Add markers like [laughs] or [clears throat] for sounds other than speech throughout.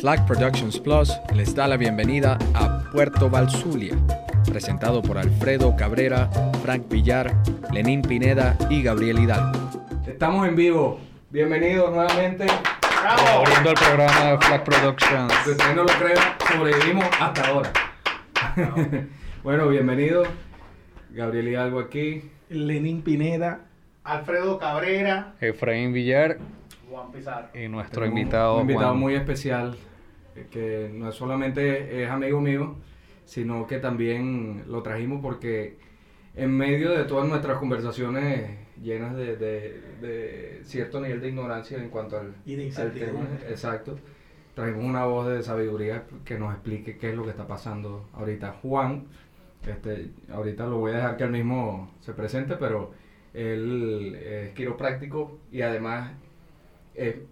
Flag Productions Plus les da la bienvenida a Puerto Valsulia, presentado por Alfredo Cabrera, Frank Villar, Lenín Pineda y Gabriel Hidalgo. Estamos en vivo. Bienvenidos nuevamente. Abriendo el programa de Flag Productions. Si usted no lo cree, sobrevivimos hasta ahora. [laughs] bueno, bienvenidos. Gabriel Hidalgo aquí. Lenín Pineda. Alfredo Cabrera. Efraín Villar Juan Pizarro. y nuestro Tenemos invitado, Un invitado Juan. muy especial, eh, que no solamente es amigo mío, sino que también lo trajimos porque en medio de todas nuestras conversaciones llenas de, de- de cierto nivel de ignorancia en cuanto al, Y de al tema, exacto, trajimos una voz de sabiduría que nos explique qué es lo que está pasando ahorita. Juan, este, ahorita lo voy a dejar que él mismo se presente, pero él es quiropráctico y además eh,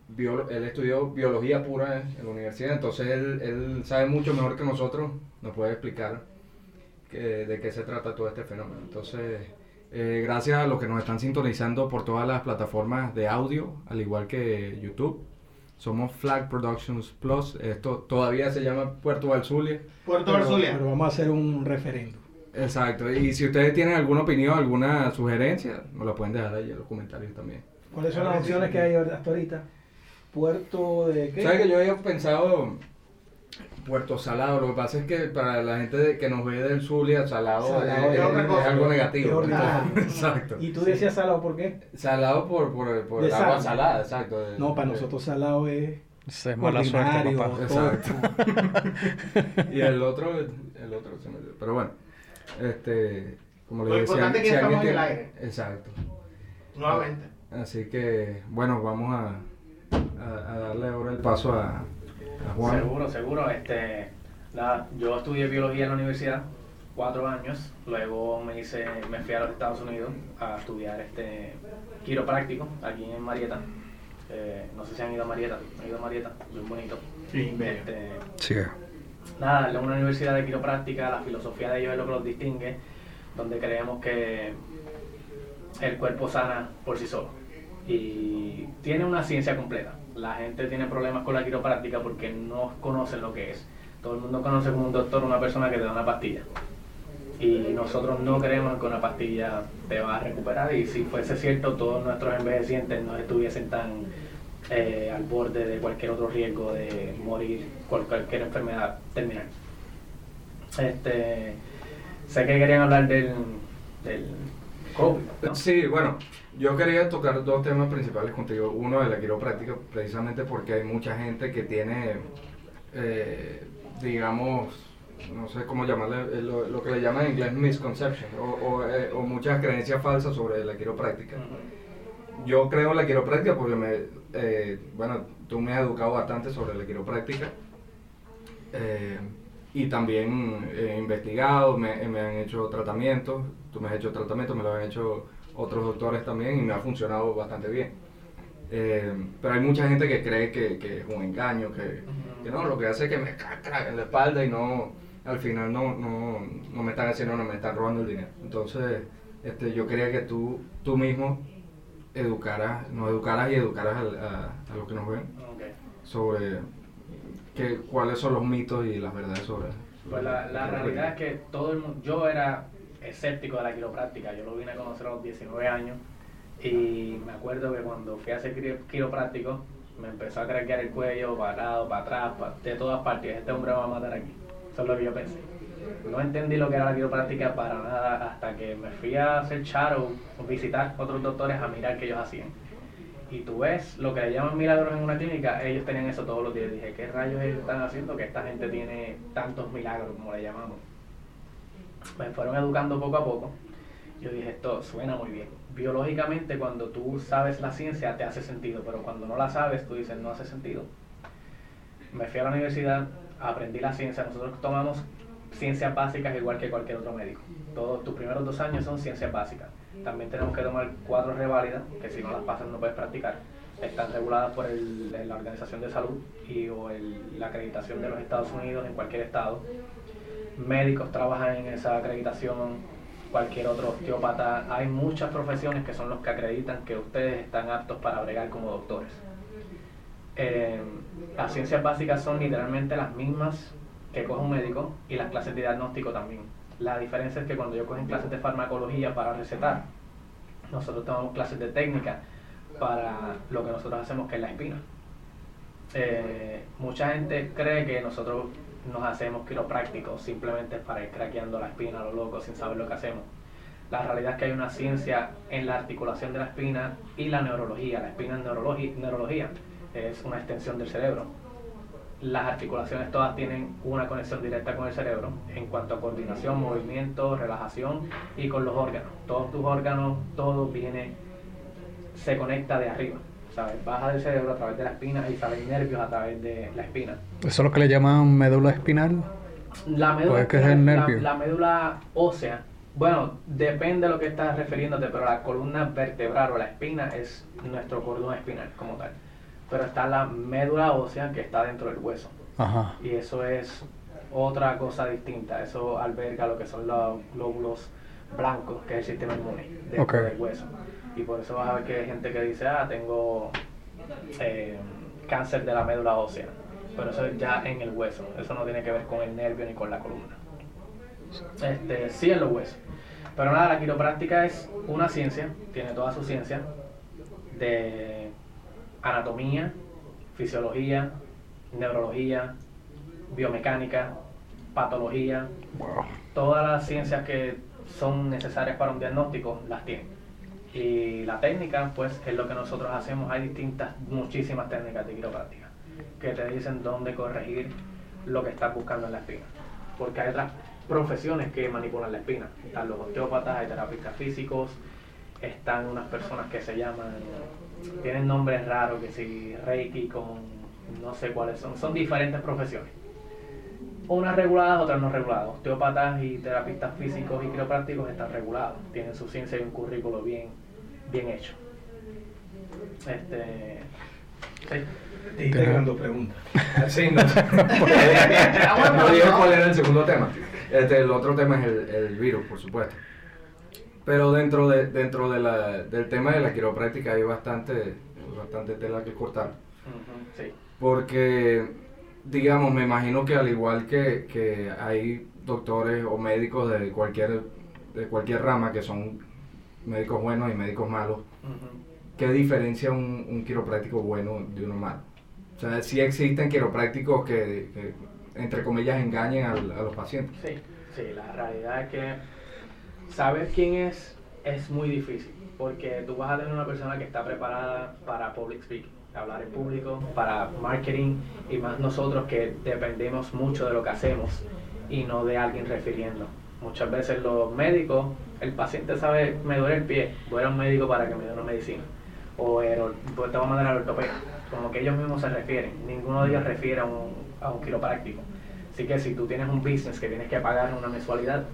él estudió biología pura en, en la universidad, entonces él, él sabe mucho mejor que nosotros, nos puede explicar que- de qué se trata todo este fenómeno. Entonces, eh, gracias a los que nos están sintonizando por todas las plataformas de audio, al igual que YouTube. Somos Flag Productions Plus, esto todavía se llama Puerto Valsulia. Puerto Pero, Valsulia. pero vamos a hacer un referendo. Exacto, y si ustedes tienen alguna opinión, alguna sugerencia, nos la pueden dejar ahí en los comentarios también. ¿Cuáles son las opciones que hay hasta ahorita? Puerto de qué? ¿Sabes que yo había pensado Puerto Salado? Lo que pasa es que para la gente que nos ve del Zulia, Salado, Salado es, es otra es cosa. algo negativo. [laughs] exacto. Y tú decías salado, ¿por qué? Salado por, por, por agua sal. salada, exacto. de- No, para de- nosotros salado es es mala suerte, papá. Exacto. [laughs] Y el otro, el otro se me olvidó. Pero bueno, este, como Lo le decía, importante es que si estamos en el aire. Exacto. Nuevamente. Así que, bueno, vamos a, a, a darle ahora el paso a, a Juan. Seguro, seguro. Este, nada, yo estudié biología en la universidad, cuatro años. Luego me hice, me fui a los Estados Unidos a estudiar este quiropráctico aquí en Marieta. Eh, no sé si han ido a Marieta, han ido a Marieta, bien bonito. Sí, bello. Este, Sí. nada, es una universidad de quiropráctica, la filosofía de ellos es lo que los distingue, donde creemos que el cuerpo sana por sí solo. Y tiene una ciencia completa. La gente tiene problemas con la quiropráctica porque no conocen lo que es. Todo el mundo conoce como un doctor una persona que te da una pastilla. Y nosotros no creemos que una pastilla te va a recuperar. Y si fuese cierto, todos nuestros envejecientes no estuviesen tan eh, al borde de cualquier otro riesgo de morir por cualquier enfermedad terminal. Este, sé que querían hablar del, del COVID. ¿no? Sí, bueno, yo quería tocar dos temas principales contigo. Uno de la quiropráctica, precisamente porque hay mucha gente que tiene, eh, digamos, no sé cómo llamarle, eh, lo, lo que le llaman en inglés misconception, o, o, eh, o muchas creencias falsas sobre la quiropráctica. Yo creo en la quiropráctica porque, me, eh, bueno, tú me has educado bastante sobre la quiropráctica. y también he investigado, me, me han hecho tratamientos, tú me has hecho tratamientos, me lo han hecho otros doctores también y me ha funcionado bastante bien. Eh, pero hay mucha gente que cree que, que es un engaño, que, que no, lo que hace es que me caca en la espalda y no, al final no, no, no me están haciendo, no me están robando el dinero. Entonces, este, yo quería que tú, tú mismo educaras, nos educaras y educaras al- a, a los que nos ven sobre que, cuáles son los mitos y las verdades sobre Pues la, la realidad es que todo el mundo, yo era escéptico de la quiropráctica, yo lo vine a conocer a los 19 años y me acuerdo que cuando fui a hacer quiro- quiropráctico me empezó a craquear el cuello para lado, para atrás, de todas partes, este hombre va a matar aquí, eso es lo que yo pensé. No entendí lo que era la quiropráctica para nada hasta que me fui a hacer shadow, visitar otros doctores a mirar qué ellos hacían. Y tú ves lo que le llaman milagros en una clínica, ellos tenían eso todos los días. Dije, ¿qué rayos ellos están haciendo que esta gente tiene tantos milagros, como le llamamos? Me fueron educando poco a poco. Yo dije, esto suena muy bien. Biológicamente, cuando tú sabes la ciencia, te hace sentido, pero cuando no la sabes, tú dices, no hace sentido. Me fui a la universidad, aprendí la ciencia. Nosotros tomamos ciencias básicas igual que cualquier otro médico. Todos tus primeros dos años son ciencias básicas. También tenemos que tomar cuatro reválidas, que si no las pasas no puedes practicar. Están reguladas por el- la Organización de Salud y o la acreditación de los Estados Unidos en cualquier estado. Médicos trabajan en esa acreditación, cualquier otro osteópata. Hay muchas profesiones que son los que acreditan que ustedes están aptos para bregar como doctores. Eh, las ciencias básicas son literalmente las mismas que coge un médico y las clases de diagnóstico también. La diferencia es que cuando yo cogen clases de farmacología para recetar, nosotros tomamos clases de técnica para lo que nosotros hacemos que es la espina. Eh, mucha gente cree que nosotros nos hacemos quiroprácticos simplemente para ir craqueando la espina a lo loco sin saber lo que hacemos. La realidad es que hay una ciencia en la articulación de la espina y la neurología. La espina es neurología, es una extensión del cerebro. Las articulaciones todas tienen una conexión directa con el cerebro en cuanto a coordinación, movimiento, relajación y con los órganos. Todos tus órganos, todo viene, se conecta de arriba. ¿Sabes? Baja del cerebro a través de la espina y salen nervios a través de la espina. Eso es lo que le llaman médula espinal. La médula, es que es el nervio. La, la médula ósea, bueno, depende de lo que estás refiriéndote, pero la columna vertebral o la espina es nuestro cordón espinal como tal. Pero está la médula ósea que está dentro del hueso. Ajá. Y eso es otra cosa distinta. Eso alberga lo que son los glóbulos blancos, que es el sistema inmune dentro del hueso. Y por eso vas a ver que hay gente que dice, ah, tengo eh, cáncer de la médula ósea. Pero eso es ya en el hueso. Eso no tiene que ver con el nervio ni con la columna. Este, sí en los huesos. Pero nada, la quiropráctica es una ciencia, tiene toda su ciencia, de anatomía, fisiología, neurología, biomecánica, patología, todas las ciencias que son necesarias para un diagnóstico las tiene. Y la técnica, pues, es lo que nosotros hacemos. Hay distintas, muchísimas técnicas de quiropráctica que te dicen dónde corregir lo que estás buscando en la espina. Porque hay otras profesiones que manipulan la espina. Están los osteópatas, hay terapistas físicos, están unas personas que se llaman, tienen nombres raros, que si Reiki con no sé cuáles son. Son diferentes profesiones unas reguladas, otras no reguladas. Osteópatas y terapistas físicos y quiroprácticos están regulados, tienen su ciencia y un currículo bien, bien hecho. Este, sí. Eran dos preguntas. Sí, no. [laughs] no dije cuál era el segundo [laughs] tema. Este, el otro tema es el, el virus, por supuesto. Pero dentro de dentro de la, del tema de la quiropráctica hay bastante, bastante tela que cortar. Sí. Porque, digamos, me imagino que al igual que, que hay doctores o médicos de cualquier, de cualquier rama que son médicos buenos y médicos malos, Ujú. ¿qué diferencia un, un quiropráctico bueno de uno malo? O sea, sí existen quiroprácticos que, que, entre comillas, engañen al- a, los pacientes. Sí, sí, la realidad es que saber quién es es muy difícil, porque tú vas a tener una persona que está preparada para public speaking, hablar en público, para marketing, y más nosotros que dependemos mucho de lo que hacemos y no de alguien refiriendo. Muchas veces los médicos, el paciente sabe, me duele el pie, voy a un médico para que me dé una medicina, o el pues te voy a mandar al como que ellos mismos se refieren, ninguno de ellos refiere a un, a un quiropráctico. Así que si tú tienes un business que tienes que pagar una mensualidad,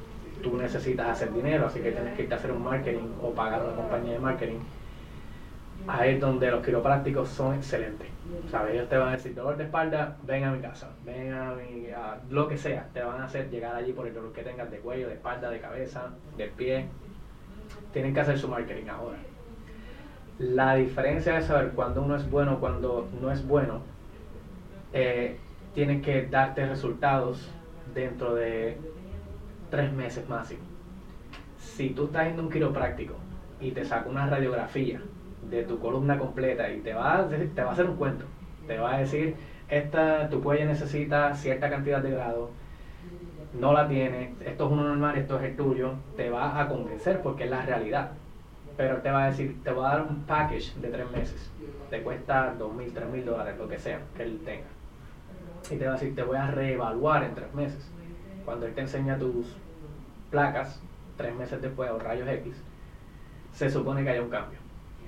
tú necesitas hacer dinero, así que tienes que irte a hacer un marketing o pagar una compañía de marketing. Ahí es donde los quiroprácticos son excelentes. ¿Sabes? Ellos te van a decir, dolor de espalda, ven a mi casa, ven a mi, lo que sea. Te van a hacer llegar allí por el dolor que tengas de cuello, de espalda, de cabeza, del pie. Tienen que hacer su marketing ahora. La diferencia de saber cuándo uno es bueno, cuando no es bueno, eh, tienen que darte resultados dentro de tres meses máximo. Si tú estás a un quiropráctico y te saca una radiografía de tu columna completa y te va a, te va a hacer un cuento, te va a decir, esta, tu cuello necesita cierta cantidad de grados, no la tiene, esto es uno normal, esto es el tuyo, te va a convencer porque es la realidad. Pero te va a decir, te va a dar un package de tres meses, te cuesta dos mil, tres mil dólares, lo que sea que él tenga. Y te va a decir, te voy a reevaluar en tres meses. Cuando él te enseña tus placas, tres meses después, o rayos X, se supone que haya un cambio.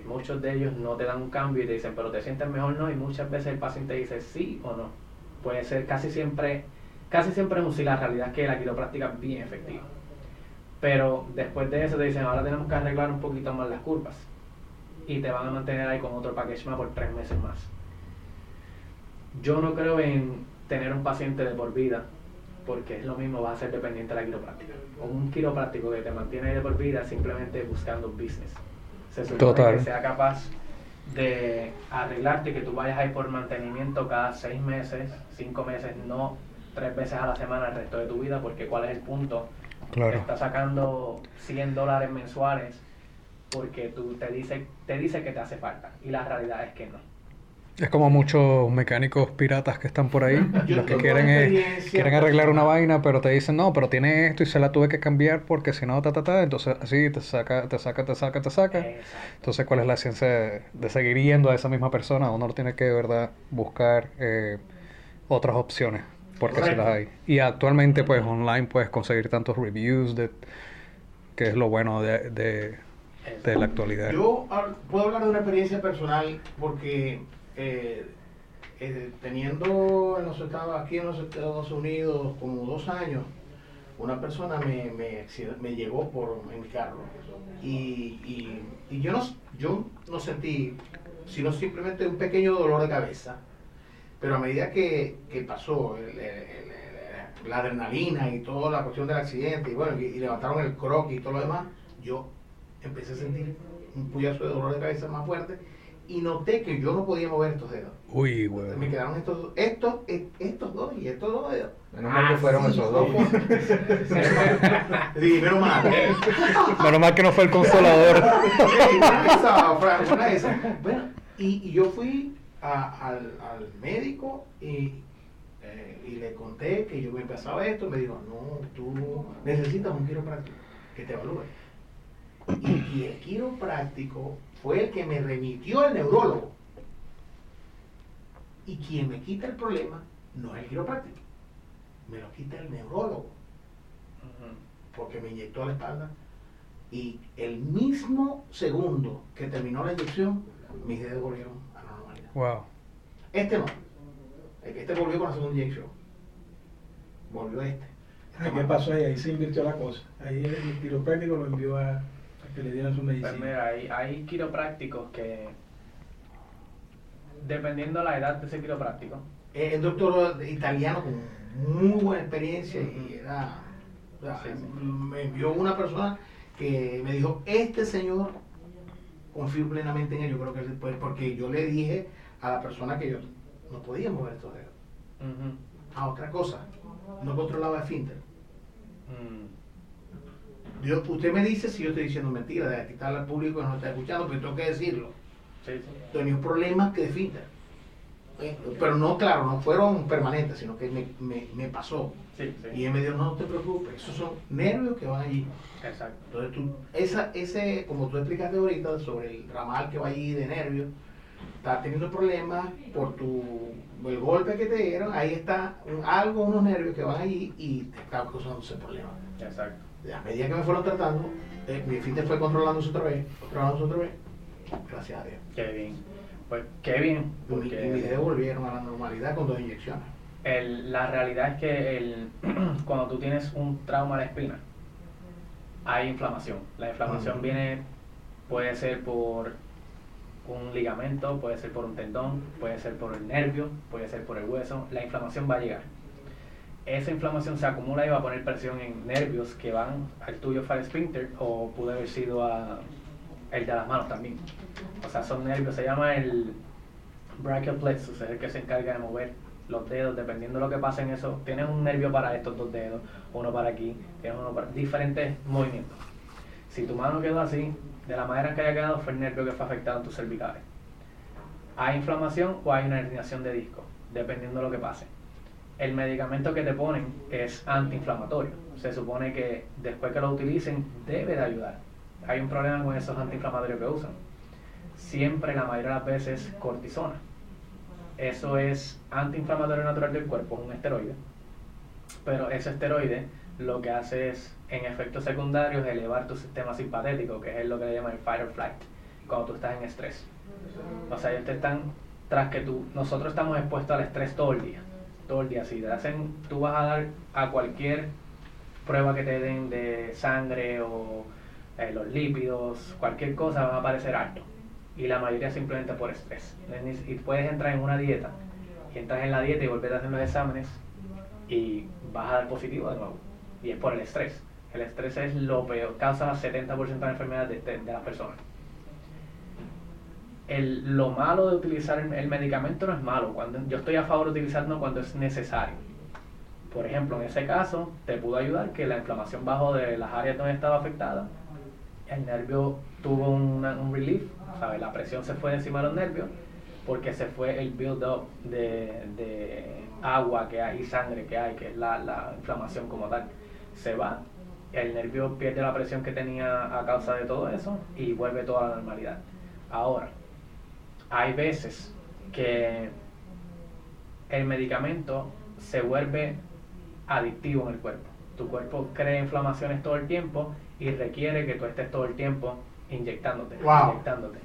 Muchos de ellos no te dan un cambio y te dicen, pero te sientes mejor, no. Y muchas veces el paciente dice sí o no. Puede ser casi siempre, casi siempre es un sí. La realidad es que la quiropráctica es bien efectiva. Pero después de eso te dicen, ahora tenemos que arreglar un poquito más las curvas. Y te van a mantener ahí con otro package más por tres meses más. Yo no creo en tener un paciente de por vida, porque es lo mismo, va a ser dependiente de la quiropráctica. O un quiropráctico que te mantiene ahí de por vida simplemente buscando business. Se supone Total. que sea capaz de arreglarte que tú vayas a ir por mantenimiento cada seis meses, cinco meses, no tres veces a la semana el resto de tu vida, porque cuál es el punto. Te Claro. estás sacando 100 dólares mensuales porque tú te dice, te dice que te hace falta y la realidad es que no. Es como muchos mecánicos piratas que están por ahí, [laughs] los que quieren, es- experiencia quieren arreglar una vaina, pero te dicen, no, pero tiene esto y se la tuve que cambiar porque si no, ta, ta, ta, entonces así te saca, te saca, te saca, te saca. Exacto. Entonces, ¿cuál es la ciencia de, de seguir yendo a esa misma persona? Uno tiene que, de verdad, buscar eh, otras opciones, porque sí las hay. Y actualmente, pues, online puedes conseguir tantos reviews, de, que es lo bueno de, de, de la actualidad. Yo puedo hablar de una experiencia personal porque eh, eh, teniendo en los Estados, aquí en los Estados Unidos como dos años, una persona me, me, llegó por en mi carro y, y, yo, no, yo no sentí sino simplemente un pequeño dolor de cabeza. Pero a medida que, que pasó el- la adrenalina y toda la cuestión del accidente, y bueno, y, levantaron el croquis y todo lo demás, yo empecé a sentir un puyazo de dolor de cabeza más fuerte y noté que yo no podía mover estos dedos. Uy, Me weón. quedaron estos, dos- estos, e- estos dos y estos dos dedos. Menos mal que fueron Así, esos dos. como- [laughs] Sí, menos mal. Menos mal que no fue el consolador. Bueno, y, y yo fui a- al, al médico y, eh, y le conté que yo me pasaba esto. Me dijo, no, tú necesitas un quiropráctico que te evalúe. Y, y el quiropráctico fue el que me remitió al neurólogo. Y quien me quita el problema no es el quiropráctico, me lo quita el neurólogo porque me inyectó a la espalda y el mismo segundo que terminó la inyección, mis dedos volvieron a la normalidad. Wow. Este no. Este volvió con la segunda inyección. Volvió este. ¿Qué pasó ahí? Ahí se invirtió la cosa. Ahí el, quiropráctico lo envió a que le dieran su medicina. Pues mira, hay, hay quiroprácticos que, dependiendo la edad de ese quiropráctico, Eh, El doctor italiano con muy buena experiencia y era. o sea, Sí, sí. Me envió una persona que me dijo: Este señor, confío plenamente en él. Yo creo que él puede, porque yo le dije a la persona que yo no podía mover estos dedos. A otra cosa, no controlaba el finter. mm, Yo, usted me dice si yo estoy diciendo mentira, de quitarle al público que no está escuchando, pero tengo que decirlo. sí, sí. Tenía un problema que de finter. Eh, Pero no, claro, no fueron permanentes, sino que me, me, me pasó. Sí, Y él me dijo, no, te preocupes, esos son nervios que van allí. exacto. Entonces tú, esa, ese, como tú explicaste ahorita sobre el ramal que va allí de nervios, estás teniendo problemas por tu, el golpe que te dieron, ahí está un- algo, unos nervios que van allí y te está causando ese problema. Exacto. A medida que me fueron tratando, eh, mi fin fue controlándose otra vez, controlándose otra vez, gracias a Dios. Qué bien. Pues qué bien, Y mi- y mis porque dedos volvieron a la normalidad con dos inyecciones. el- la realidad es que el, [clears throat] cuando tú tienes un trauma de espina, hay inflamación. La inflamación viene, puede ser por un ligamento, puede ser por un tendón, puede ser por el nervio, puede ser por el hueso. La inflamación va a llegar. Esa inflamación se acumula y va a poner presión en nervios que van al tuyo fire sphincter o pudo haber sido a el de las manos también. O sea, son nervios, se llama el brachial plexus, es el que se encarga de mover los dedos, dependiendo de lo que pase en eso. Tienes un nervio para estos dos dedos, uno para aquí, tienes uno para diferentes movimientos. Si tu mano quedó así, de la manera en que haya quedado, fue el nervio que fue afectado en tus cervicales. Hay inflamación o hay una herniación de disco, dependiendo de lo que pase. El medicamento que te ponen es antiinflamatorio. Se supone que después que lo utilicen debe de ayudar. Hay un problema con esos antiinflamatorios que usan. Siempre, la mayoría de las veces, cortisona. Eso es antiinflamatorio natural del cuerpo, es un esteroide. Pero ese esteroide lo que hace es, en efectos secundarios, elevar tu sistema simpatético, que es lo que le llaman el fight or flight, cuando tú estás en estrés. O sea, ellos te están, tras que tú, nosotros estamos expuestos al estrés todo el día. Todo el día. Si te hacen, tú vas a dar a cualquier prueba que te den de sangre o eh, los lípidos, cualquier cosa va a aparecer alto. Y la mayoría simplemente por estrés. Y puedes entrar en una dieta, y entras en la dieta y volver a hacer los exámenes y vas a dar positivo de nuevo. Y es por el estrés. El estrés es lo peor, causa 70% de enfermedades de, de- de las personas. El, lo malo de utilizar el, el medicamento no es malo. Cuando, yo estoy a favor de utilizarlo cuando es necesario. Por ejemplo, en ese caso, te pudo ayudar que la inflamación bajó de las áreas donde estaba afectada, el nervio tuvo una- un relief, ¿sabes? la presión se fue de encima de los nervios, porque se fue el build-up de, de agua que hay y sangre que hay, que es la, la inflamación como tal. Se va, el nervio pierde la presión que tenía a causa de todo eso y vuelve toda la normalidad. Ahora, hay veces que el medicamento se vuelve adictivo en el cuerpo. Tu cuerpo crea inflamaciones todo el tiempo y requiere que tú estés todo el tiempo inyectándote, Wow. inyectándote,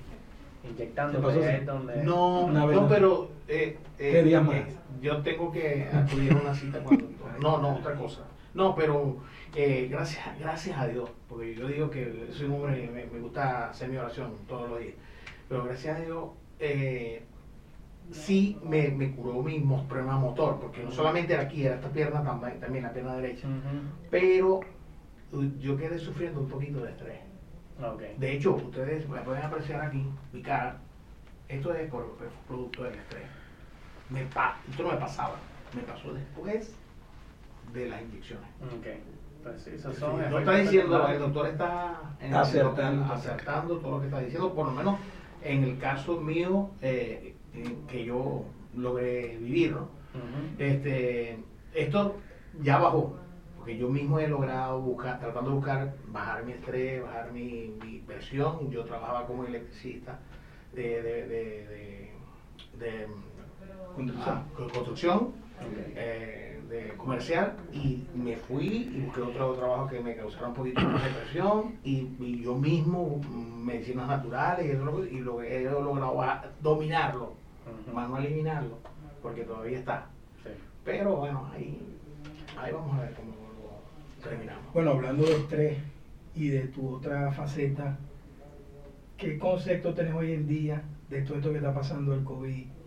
¿Qué inyectándote. Es donde No, Una vez no, no. pero eh, eh, ¿Qué días más? eh, yo tengo que acudir a una cita cuando no, no, otra cosa. No, pero eh, gracias, gracias a Dios, porque yo digo que soy un hombre me, me gusta hacer mi oración todos los días, pero gracias a Dios eh, sí me, me curó mi problema motor, porque no solamente era aquí, era esta pierna también, también la pierna derecha, pero yo quedé sufriendo un poquito de estrés. De hecho, ustedes me pueden apreciar aquí, mi cara. Esto es por, por producto del estrés. Me pa- esto no me pasaba. Me pasó después de las inyecciones. Ok. Pues sí, esos Sí, son no está diciendo, el doctor está en- Acertando. acertando todo lo que está diciendo, por lo menos en el caso mío eh, eh, que yo logré vivir, ¿no? Este, esto ya bajó, porque yo mismo he logrado buscar, tratando de buscar bajar mi estrés, bajar mi, mi presión. Yo trabajaba como electricista de, de, de, de, Construcción. ah, construcción, eh, de comercial, y me fui y busqué otro trabajo que me causara un poquito más de presión, y, y yo mismo, mm, medicinas naturales, y, eso, y lo he logrado dominarlo, más no eliminarlo, porque todavía está. Sí. Pero bueno, ahí, ahí vamos a ver cómo lo terminamos. Bueno, hablando de estrés y de tu otra faceta, ¿qué concepto tenés hoy en día de todo esto que está pasando el COVID?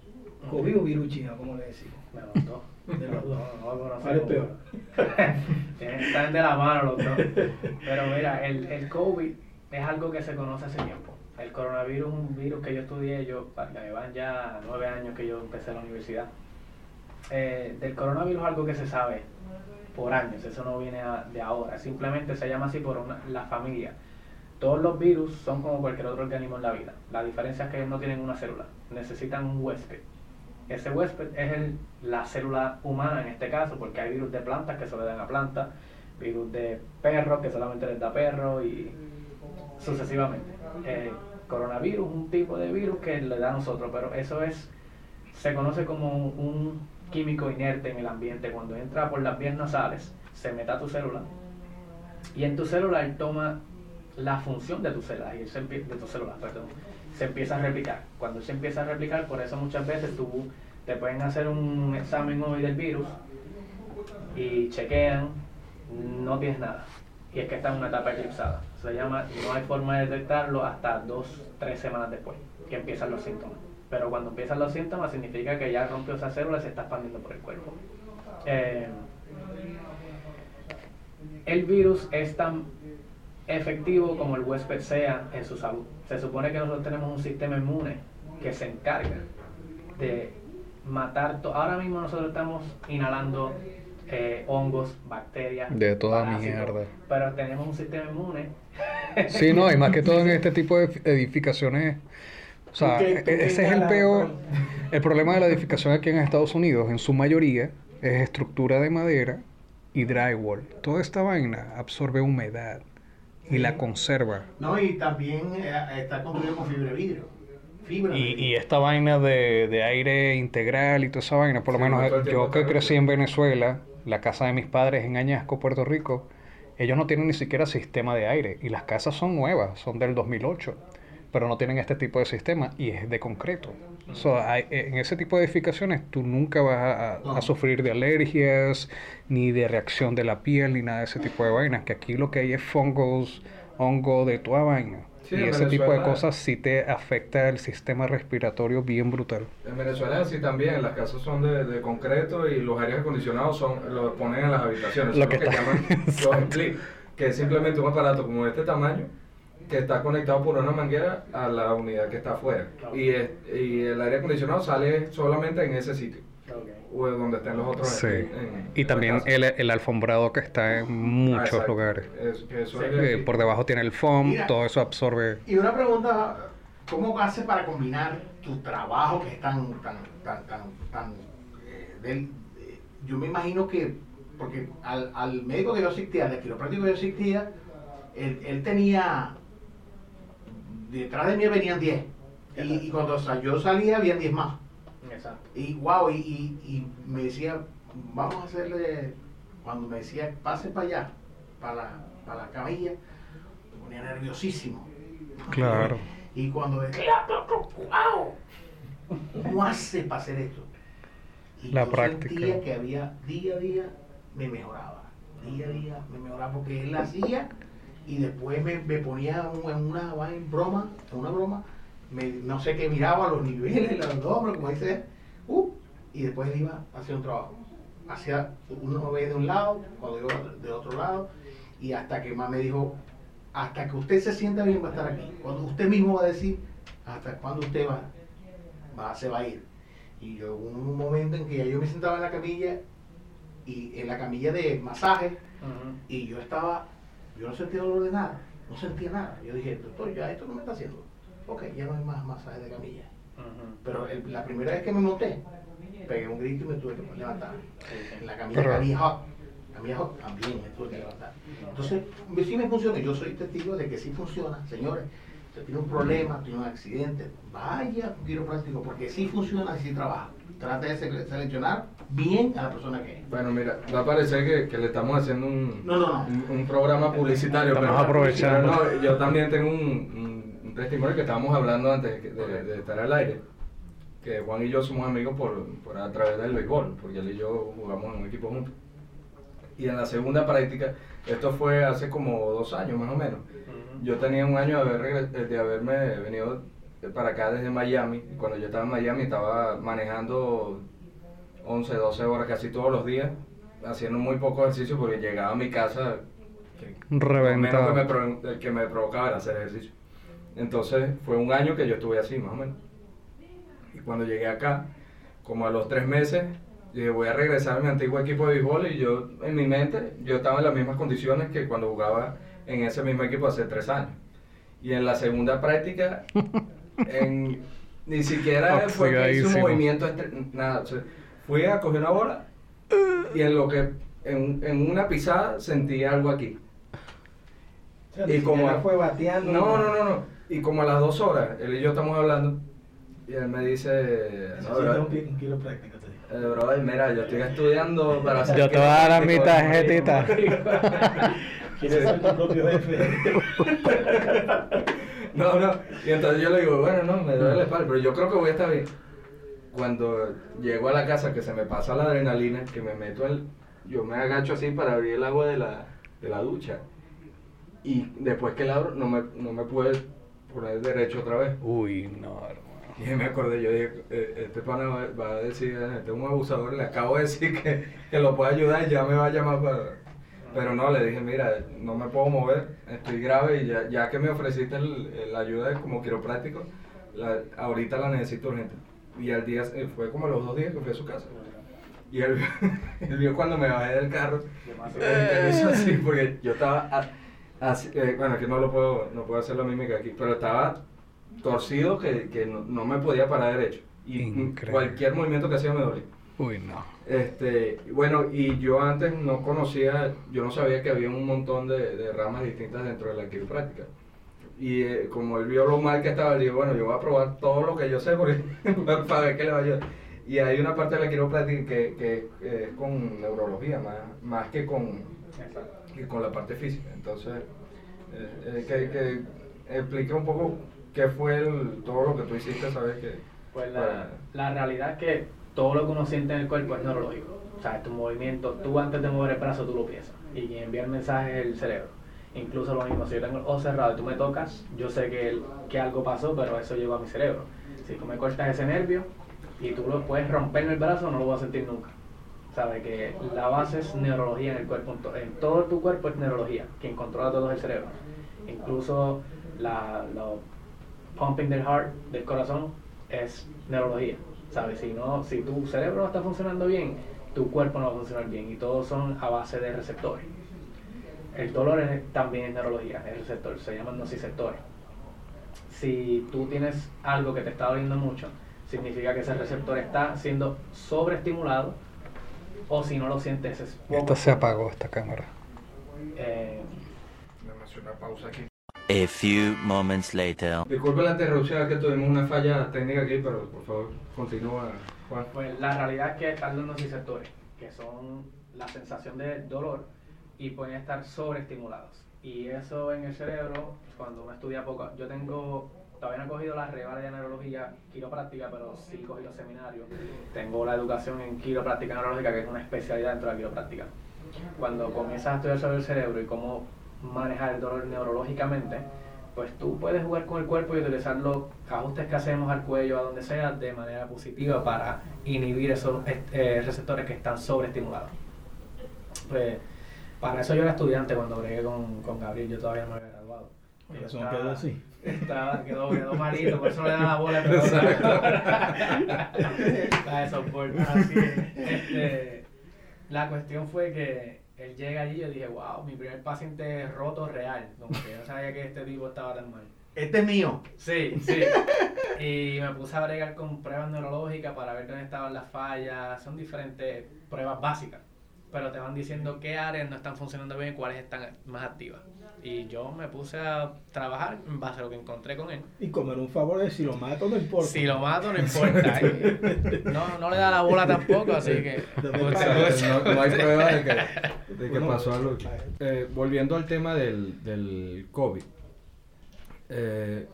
¿COVID o virus chino, como le decimos? De los dos. De los dos. No, no, no, ¿Cuál es peor? [laughs] Están de la mano los dos. Pero mira, el, el COVID es algo que se conoce hace tiempo. El coronavirus es un virus que yo estudié, yo, me van ya nueve años que yo empecé la universidad. Eh, del coronavirus es algo que se sabe por años, eso no viene a- de ahora, simplemente se llama así por una- la familia. Todos los virus son como cualquier otro organismo en la vida. La diferencia es que no tienen una célula, necesitan un huésped. Ese huésped es el- la célula humana en este caso, porque hay virus de plantas que solo le dan a plantas, virus de perros que solamente les da perro y sucesivamente. Eh, coronavirus un tipo de virus que le da a nosotros, pero eso es, se conoce como un químico inerte en el ambiente. Cuando entra por las vías nasales, se mete a tu célula y en tu célula él toma la función de tu célula, y de tu célula, perdón, se empieza a replicar. Cuando se empieza a replicar, por eso muchas veces tú te pueden hacer un examen hoy del virus y chequean, no tienes nada. Y es que está en una etapa eclipsada. Se llama, no hay forma de detectarlo hasta dos, tres semanas después que empiezan los síntomas. Pero cuando empiezan los síntomas significa que ya rompió esa célula y se está expandiendo por el cuerpo. Eh, el virus es tan efectivo como el huésped sea en su salud. Se supone que nosotros tenemos un sistema inmune que se encarga de matar. to- Ahora mismo nosotros estamos inhalando eh, hongos, bacterias. De toda parásitos, mierda. Pero tenemos un sistema inmune. [laughs] Sí, no, y más que todo en este tipo de edificaciones. O sea, ¿Tú qué- tú qué ese es el peor. El problema de la edificación aquí en Estados Unidos, en su mayoría, es estructura de madera y drywall. Toda esta vaina absorbe humedad y la conserva. No, y también eh, está construido con fibra de vidrio. Fibra de Y, y esta vaina de, de aire integral y toda esa vaina, por lo Sí, menos yo que crecí en Venezuela, la casa de mis padres en Añasco, Puerto Rico, ellos no tienen ni siquiera sistema de aire y las casas son nuevas, son del 2008, pero no tienen este tipo de sistema y es de concreto. So, hay- en ese tipo de edificaciones tú nunca vas a, a- sufrir de alergias, ni de reacción de la piel, ni nada de ese tipo de vainas, que aquí lo que hay es fongos, hongo de toda vaina. Sí, y ese tipo de cosas sí te afecta el sistema respiratorio bien brutal. En Venezuela así también, las casas son de, de concreto y los aires acondicionados son, los ponen en las habitaciones. Lo que que llaman [laughs] los split, que es simplemente un aparato como de este tamaño que está conectado por una manguera a la unidad que está afuera. Y, es- y el aire acondicionado sale solamente en ese sitio, Ok. o en donde estén los otros. Sí. en- en Y también el, el alfombrado que está en muchos exacto. lugares. Es- que eso Sí. es de Eh, por debajo tiene el foam, Mira. todo eso absorbe. Y una pregunta, ¿cómo haces para combinar tu trabajo que es tan, tan, tan, tan, tan, eh, del- eh, yo me imagino que, porque al, al médico que yo asistía, al quiropráctico que yo asistía, él, él tenía, detrás de mí venían 10. Y, y cuando yo salía, habían 10 más. Exacto. Y wow, y, y, y me decía, vamos a hacerle, cuando me decía, pase para allá, para la, para la camilla, me ponía nerviosísimo. Claro. Y cuando decía, wow, ¿cómo hace para hacer esto? Y La yo práctica. sentía que había día a día me mejoraba, día a día me mejoraba porque él hacía y después me, me ponía en una en broma, en una broma, me, no sé qué miraba los niveles, [laughs] los nombres, como dice, uh, y después iba a hacer un trabajo. Hacía una vez de un lado, cuando iba de otro lado, y hasta que más me dijo, hasta que usted se sienta bien va a estar aquí. Cuando usted mismo va a decir, hasta cuándo usted va, va, se va a ir. Y yo hubo un momento en que ya yo me sentaba en la camilla, y en la camilla de masaje, y yo estaba, yo no sentía dolor de nada, no sentía nada. Yo dije, doctor, ya esto no me está haciendo. Ok, ya no hay más masaje de camilla. Pero el- la primera vez que me monté, pegué un grito y me tuve que levantar. En la camilla Pero- camilla hot, camilla hot también me tuve que levantar. Entonces, sí me funciona, yo soy testigo de que sí funciona, señores. Usted tiene un problema, tiene un accidente, vaya un quiropráctico porque sí funciona y sí trabaja. Trate de sele- seleccionar bien a la persona que es. Bueno, mira, va a parecer que, que le estamos haciendo un, No, no, no. un, un programa publicitario. Estamos pero- aprovechando. pero no, yo también tengo un, un- un testimonio que estábamos hablando antes de, de- de estar al aire. Que Juan y yo somos amigos por, por a través del béisbol, porque él y yo jugamos en un equipo juntos. Y en la segunda práctica, esto fue hace como dos años más o menos. Yo tenía un año de, haber de haberme venido para acá desde Miami. Y cuando yo estaba en Miami estaba manejando 11, 12 horas casi todos los días, haciendo muy poco ejercicio porque llegaba a mi casa lo menos Reventado. que me, que me provocaba era hacer ejercicio. Entonces fue un año que yo estuve así más o menos. Y cuando llegué acá, como a los tres meses, dije voy a regresar a mi antiguo equipo de béisbol y yo en mi mente yo estaba en las mismas condiciones que cuando jugaba en ese mismo equipo hace tres años. Y en la segunda práctica, [laughs] en- ni siquiera fue que hice un movimiento, nada. o sea, fui a coger una bola y en lo que en, en una pisada sentí algo aquí. O sea, Y ni como- fue bateando. No, no, no, no. Y como a las dos horas, él y yo estamos hablando, y él me dice, no, bro, un, un quiropráctico, te digo. eh, brother, mira, yo estoy estudiando [laughs] para ser Yo te voy a dar mi quiropráctico". tarjetita. [laughs] Quieres ser tu propio jefe. [laughs] [laughs] No, no. Y entonces yo le digo, bueno, no, me duele la espalda, pero yo creo que voy a estar bien. Cuando llego a la casa, que se me pasa la adrenalina, que me meto el... Yo me agacho así para abrir el agua de la, de la ducha. Y después que la abro, no me, no me pude poner derecho otra vez. Uy, no, hermano. Y me acordé, yo dije, eh, este pana va, va a decir, "Eh, este es un abusador, le acabo de decir que, que lo puede ayudar y ya me va a llamar para... Pero no, le dije, mira, no me puedo mover, estoy grave y ya, ya que me ofreciste la ayuda de como quiropráctico, la- ahorita la necesito urgente. Y al día, eh, fue como los dos días que fui a su casa. Y él, [laughs] él vio cuando me bajé del carro, él me hizo así, porque yo estaba, a- así, eh, bueno, que no lo puedo, no puedo hacer la mímica aquí, pero estaba torcido que, que no, no me podía parar derecho. Y Increíble. cualquier movimiento que hacía me dolía. Uy, no. Este, bueno, y yo antes no conocía, yo no sabía que había un montón de, de ramas distintas dentro de la quiropráctica. Y eh, como él vio lo mal que estaba, le digo, bueno, yo voy a probar todo lo que yo sé porque, [laughs] para ver qué le va a ayudar. Y hay una parte de la quiropráctica que, que, que es con neurología, más, más que, con, que con la parte física. Entonces, eh, eh, que, que explique un poco qué fue el- todo lo que tú hiciste, ¿sabes? Que, Pues la, para- la realidad es que todo lo que uno siente en el cuerpo es neurológico. O sea, tu movimiento, tú antes de mover el brazo, tú lo piensas. Y quien envía el mensaje es el cerebro. Incluso lo mismo, si yo tengo el ojo cerrado y tú me tocas, yo sé que, que algo pasó, pero eso llegó a mi cerebro. Si tú me cortas ese nervio y tú lo puedes romper en el brazo, no lo voy a sentir nunca. Sabe que la base es neurología en el cuerpo. En todo tu cuerpo es neurología. Quien controla todo es el cerebro. Incluso la, lo pumping del heart, del corazón, es neurología. ¿Sabes? Si, no, si tu cerebro no está funcionando bien, tu cuerpo no va a funcionar bien. Y todos son a base de receptores. El dolor es- también es neurología, es receptor, se llaman nociceptores. Si tú tienes algo que te está doliendo mucho, significa que ese receptor está siendo sobreestimulado o si no lo sientes es poco Esta se apagó, esta cámara. eh, Déjame hacer una pausa aquí. A few moments later. Disculpe la interrupción, es que tuvimos una falla técnica aquí, pero por favor, continúa, Juan. Pues la realidad es que están los nociceptores, que son la sensación de dolor y pueden estar sobreestimulados. Y eso en el cerebro, cuando uno estudia poco, yo tengo, todavía no he cogido la regla de neurología quiropráctica, pero sí he cogido seminarios. Tengo la educación en quiropráctica neurológica, que es una especialidad dentro de la quiropráctica. Cuando comienzas a estudiar sobre el cerebro y cómo manejar el dolor neurológicamente, pues tú puedes jugar con el cuerpo y utilizar los ajustes que hacemos al cuello, a donde sea, de manera positiva para inhibir esos eh, receptores que están sobreestimulados. Pues para eso yo era estudiante cuando bregué con, con Gabriel, yo todavía no había graduado. Yo estaba- quedó así. Estaba, quedó, quedó malito, por eso le da la bola pero Está de soporte. Así es. Este, la cuestión fue que él llega allí y yo dije, wow, mi primer paciente roto real. Como que yo sabía que este tipo estaba tan mal. Este es mío. Sí, sí. Y me puse a bregar con pruebas neurológicas para ver dónde estaban las fallas. Son diferentes pruebas básicas. Pero te van diciendo qué áreas no están funcionando bien y cuáles están más activas. Y yo me puse a trabajar en base a lo que encontré con él. Y comer un favor de si lo mato no importa. Si lo mato, no importa. Y [laughs] no, no le da la bola tampoco, así que. No Pues, pues, no, no hay prueba de que, de que Bueno, pasó algo. Eh, volviendo al tema del, del COVID, eh,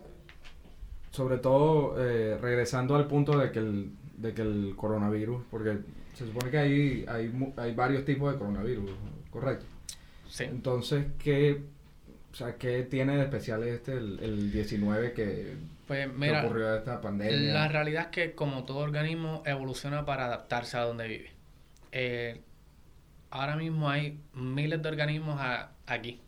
sobre todo eh, regresando al punto de que el, de que el coronavirus, porque se supone que hay, hay, hay varios tipos de coronavirus, ¿correcto? Sí. Entonces, ¿qué, sea, ¿qué tiene de especial este, el, el 19 que, Pues que mira, ocurrió esta pandemia? la realidad es que como todo organismo evoluciona para adaptarse a donde vive. Eh, ahora mismo hay miles de organismos a- aquí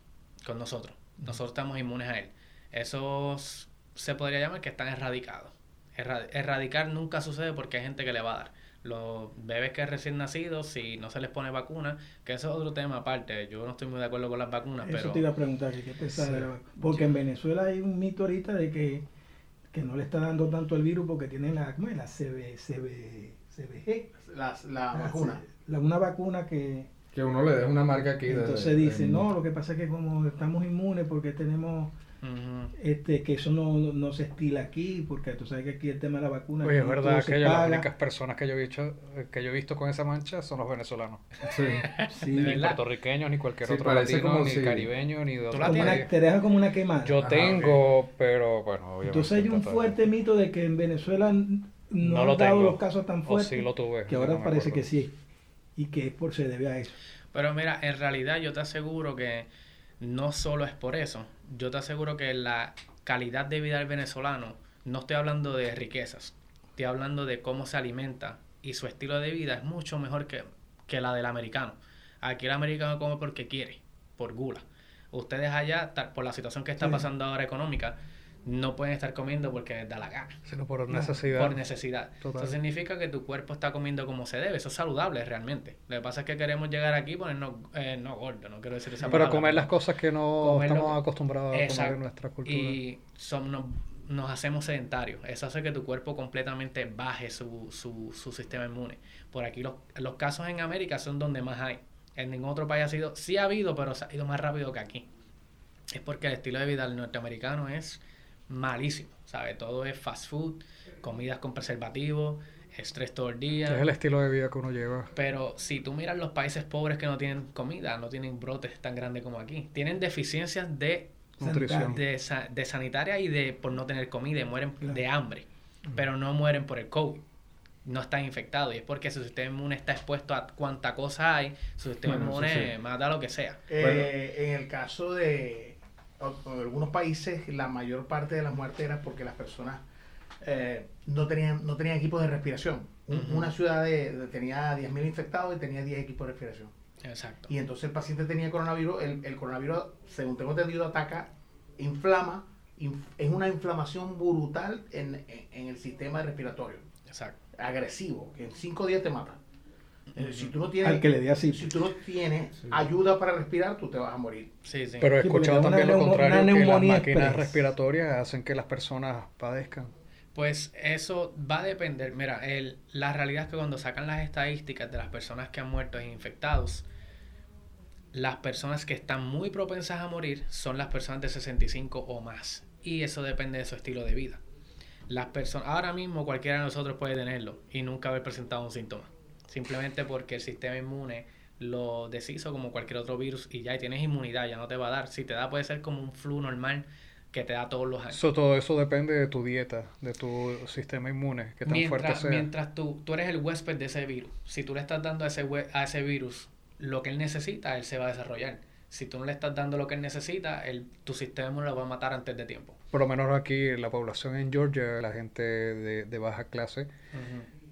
con nosotros. Nosotros estamos inmunes a él. Esos se podría llamar que están erradicados. Erra- erradicar nunca sucede porque hay gente que le va a dar. Los bebés que recién nacidos, si no se les pone vacuna, que eso es otro tema aparte. Yo no estoy muy de acuerdo con las vacunas, Eso pero... te iba a preguntar, que qué pensás Sí. de la vacuna. Porque en Venezuela hay un mito ahorita de que, que no le está dando tanto el virus porque tienen la, ¿cómo es? la CB, CB, CBG. La, la Ah, vacuna. sí, la- una vacuna que Que uno le deja una marca aquí. de- entonces de- dice, de- no, lo que pasa es que como estamos inmunes porque tenemos Este que eso no, no se estila aquí, porque tú sabes que aquí el tema de la vacuna Oye, es verdad que las únicas personas que yo, he visto, que yo he visto con esa mancha son los venezolanos. Sí. [laughs] Ni verdad. puertorriqueños, ni cualquier Sí, otro latino, como ni si- caribeño, ni de ¿Tú otro la como una- te deja como una quemada. Yo Ajá, tengo, pero bueno, obviamente. entonces hay un fuerte mito de que en Venezuela no, No han lo dado tengo. los casos tan fuertes. sí lo tuve. que ahora parece que sí. Y que es por se debe a eso. Pero mira, en realidad yo te aseguro que no solo es por eso. Yo te aseguro que la calidad de vida del venezolano, no estoy hablando de riquezas, estoy hablando de cómo se alimenta y su estilo de vida es mucho mejor que, que la del americano. Aquí el americano come porque quiere, por gula. Ustedes allá, por la situación que está pasando ahora económica, no pueden estar comiendo porque les da la gana Sino por necesidad. por necesidad. Total. Eso significa que tu cuerpo está comiendo como se debe. Eso es saludable realmente. Lo que pasa es que queremos llegar aquí y ponernos eh, no gordo, no quiero decir esa Pero palabra, comer las cosas que no estamos que- acostumbrados a comer en nuestra cultura. Y son- nos, nos hacemos sedentarios. Eso hace que tu cuerpo completamente baje su, su, su sistema inmune. Por aquí los, los casos en América son donde más hay. En ningún otro país ha sido, sí ha habido, pero se ha ido más rápido que aquí. Es porque el estilo de vida del norteamericano es malísimo. ¿Sabe? Todo es fast food, comidas con preservativos, estrés todo el día. es el estilo de vida que uno lleva. Pero si tú miras los países pobres que no tienen comida, no tienen brotes tan grandes como aquí, tienen deficiencias de, Nutrición. de, sa- de sanitaria y de por no tener comida y mueren Claro. de hambre, pero no mueren por el COVID. No están infectados y es porque su sistema inmune está expuesto a cuanta cosa hay, su sistema Bueno, inmune sí. mata lo que sea. Eh, en el caso de de algunos países, la mayor parte de las muertes era porque las personas eh, no tenían no tenían equipos de respiración. Una ciudad de, de- tenía 10.000 infectados y tenía 10 equipos de respiración. Exacto. Y entonces el paciente tenía coronavirus, el, el coronavirus, según tengo entendido, ataca, inflama inf- es una inflamación brutal en, en- en el sistema respiratorio, Exacto. agresivo, que en cinco días te mata. Eh, Si tú no tienes, Al que le dé así. si tú no tienes ayuda para respirar, tú te vas a morir. Sí, sí. Pero he escuchado también lo contrario, que las máquinas express. respiratorias hacen que las personas padezcan. Pues eso va a depender. Mira, el, la realidad es que cuando sacan las estadísticas de las personas que han muerto e infectados, las personas que están muy propensas a morir son las personas de 65 o más. Y eso depende de su estilo de vida. Las personas, ahora mismo cualquiera de nosotros puede tenerlo y nunca haber presentado un síntoma. Simplemente porque el sistema inmune lo deshizo como cualquier otro virus y ya y tienes inmunidad, ya no te va a dar. Si te da puede ser como un flu normal que te da todos los años. So, todo eso depende de tu dieta, de tu sistema inmune, que tan fuerte mientras, sea. mientras tú, tú eres el huésped de ese virus, si tú le estás dando a ese, a ese virus lo que él necesita, él se va a desarrollar. Si tú no le estás dando lo que él necesita, el, tu sistema inmune lo va a matar antes de tiempo. Por lo menos aquí, la población en Georgia, la gente de, de baja clase,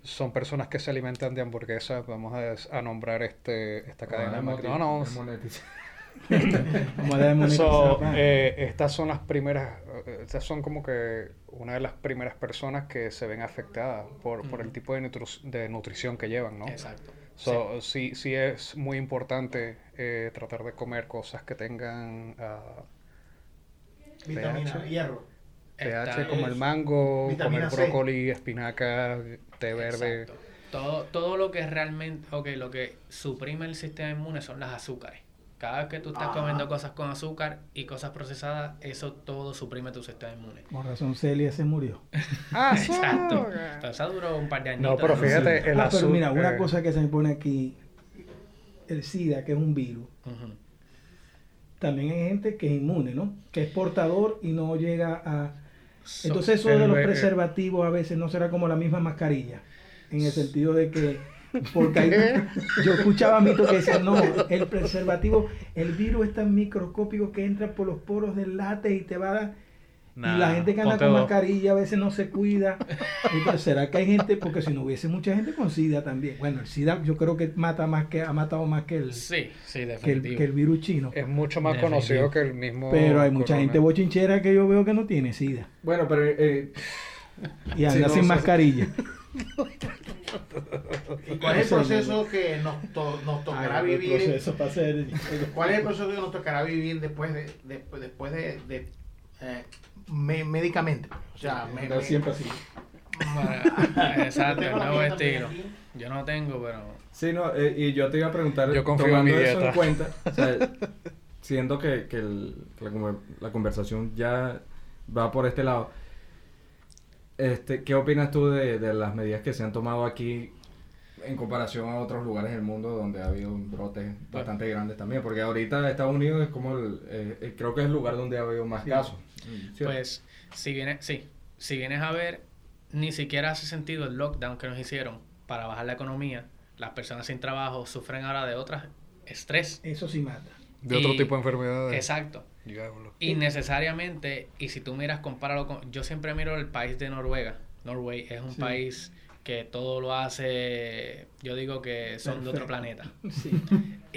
son personas que se alimentan de hamburguesas. Vamos a, nombrar este esta cadena de McDonald's. [laughs] So, eh, estas son las primeras, eh, estas son como que una de las primeras personas que se ven afectadas por, por el tipo de, nutru- de nutrición que llevan, ¿no? Exacto. So, sí. sí, es muy importante eh, tratar de comer cosas que tengan ah, Vitamina, pH. hierro. pH como el mango, vitamina comer C. brócoli, espinaca, té verde. Exacto. Todo, todo lo que realmente, ok, lo que suprime el sistema inmune son las azúcares. Cada vez que tú estás Ah. comiendo cosas con azúcar y cosas procesadas, eso todo suprime tu sistema inmune. Con razón Celia se murió. [laughs] Exacto. Pero eso duró un par de años. No, pero fíjate, el ah, pero azúcar. mira, una cosa que se me pone aquí, el SIDA, que es un virus, también hay gente que es inmune, ¿no? Que es portador y no llega a... Entonces eso de los preservativos a veces no será como la misma mascarilla, en el sentido de que, [laughs] porque hay- yo escuchaba mitos que decían, no, el preservativo, el virus es tan microscópico que entra por los poros del látex y te va a dar... y la gente que anda con dos. mascarilla a veces no se cuida. Entonces, ¿será que hay gente? Porque si no hubiese mucha gente con SIDA también. Bueno, el SIDA yo creo que mata más que ha matado más que el, Sí, sí, que el, definitivo. que el virus chino. Es mucho más Definitivo. conocido que el mismo. Pero hay mucha corona. gente bochinchera que yo veo que no tiene SIDA. Bueno, pero eh, Y anda no, sin mascarilla. ¿Y cuál es el proceso que nos, to- nos tocará Ay, vivir? ¿Cuál es el proceso que nos tocará vivir después de, después, después de, de, eh, me- médicamente? O sea, me- me- siempre así. Bueno, [laughs] exacto, el nuevo estilo. Yo no tengo, pero. sí, no, eh, y yo te iba a preguntar, Yo confío en tomando eso en cuenta, [laughs] o sea, siendo que, que el- que la, conver- la conversación ya va por este lado, este, ¿qué opinas tú de, de las medidas que se han tomado aquí en comparación a otros lugares del mundo donde ha habido brotes bastante grandes también? Porque ahorita Estados Unidos es como el, eh, eh, creo que es el lugar donde ha habido más Sí. casos. Pues, si vienes, sí, si vienes a ver, ni siquiera hace sentido el lockdown que nos hicieron para bajar la economía. Las personas sin trabajo sufren ahora de otras estrés. Eso sí mata. De otro Y- tipo de enfermedades. Exacto. Diablo. Innecesariamente, y si tú miras, compáralo con. Yo siempre miro el país de Noruega. Norway es un Sí. país que todo lo hace. Yo digo que son de otro planeta. [laughs] Sí.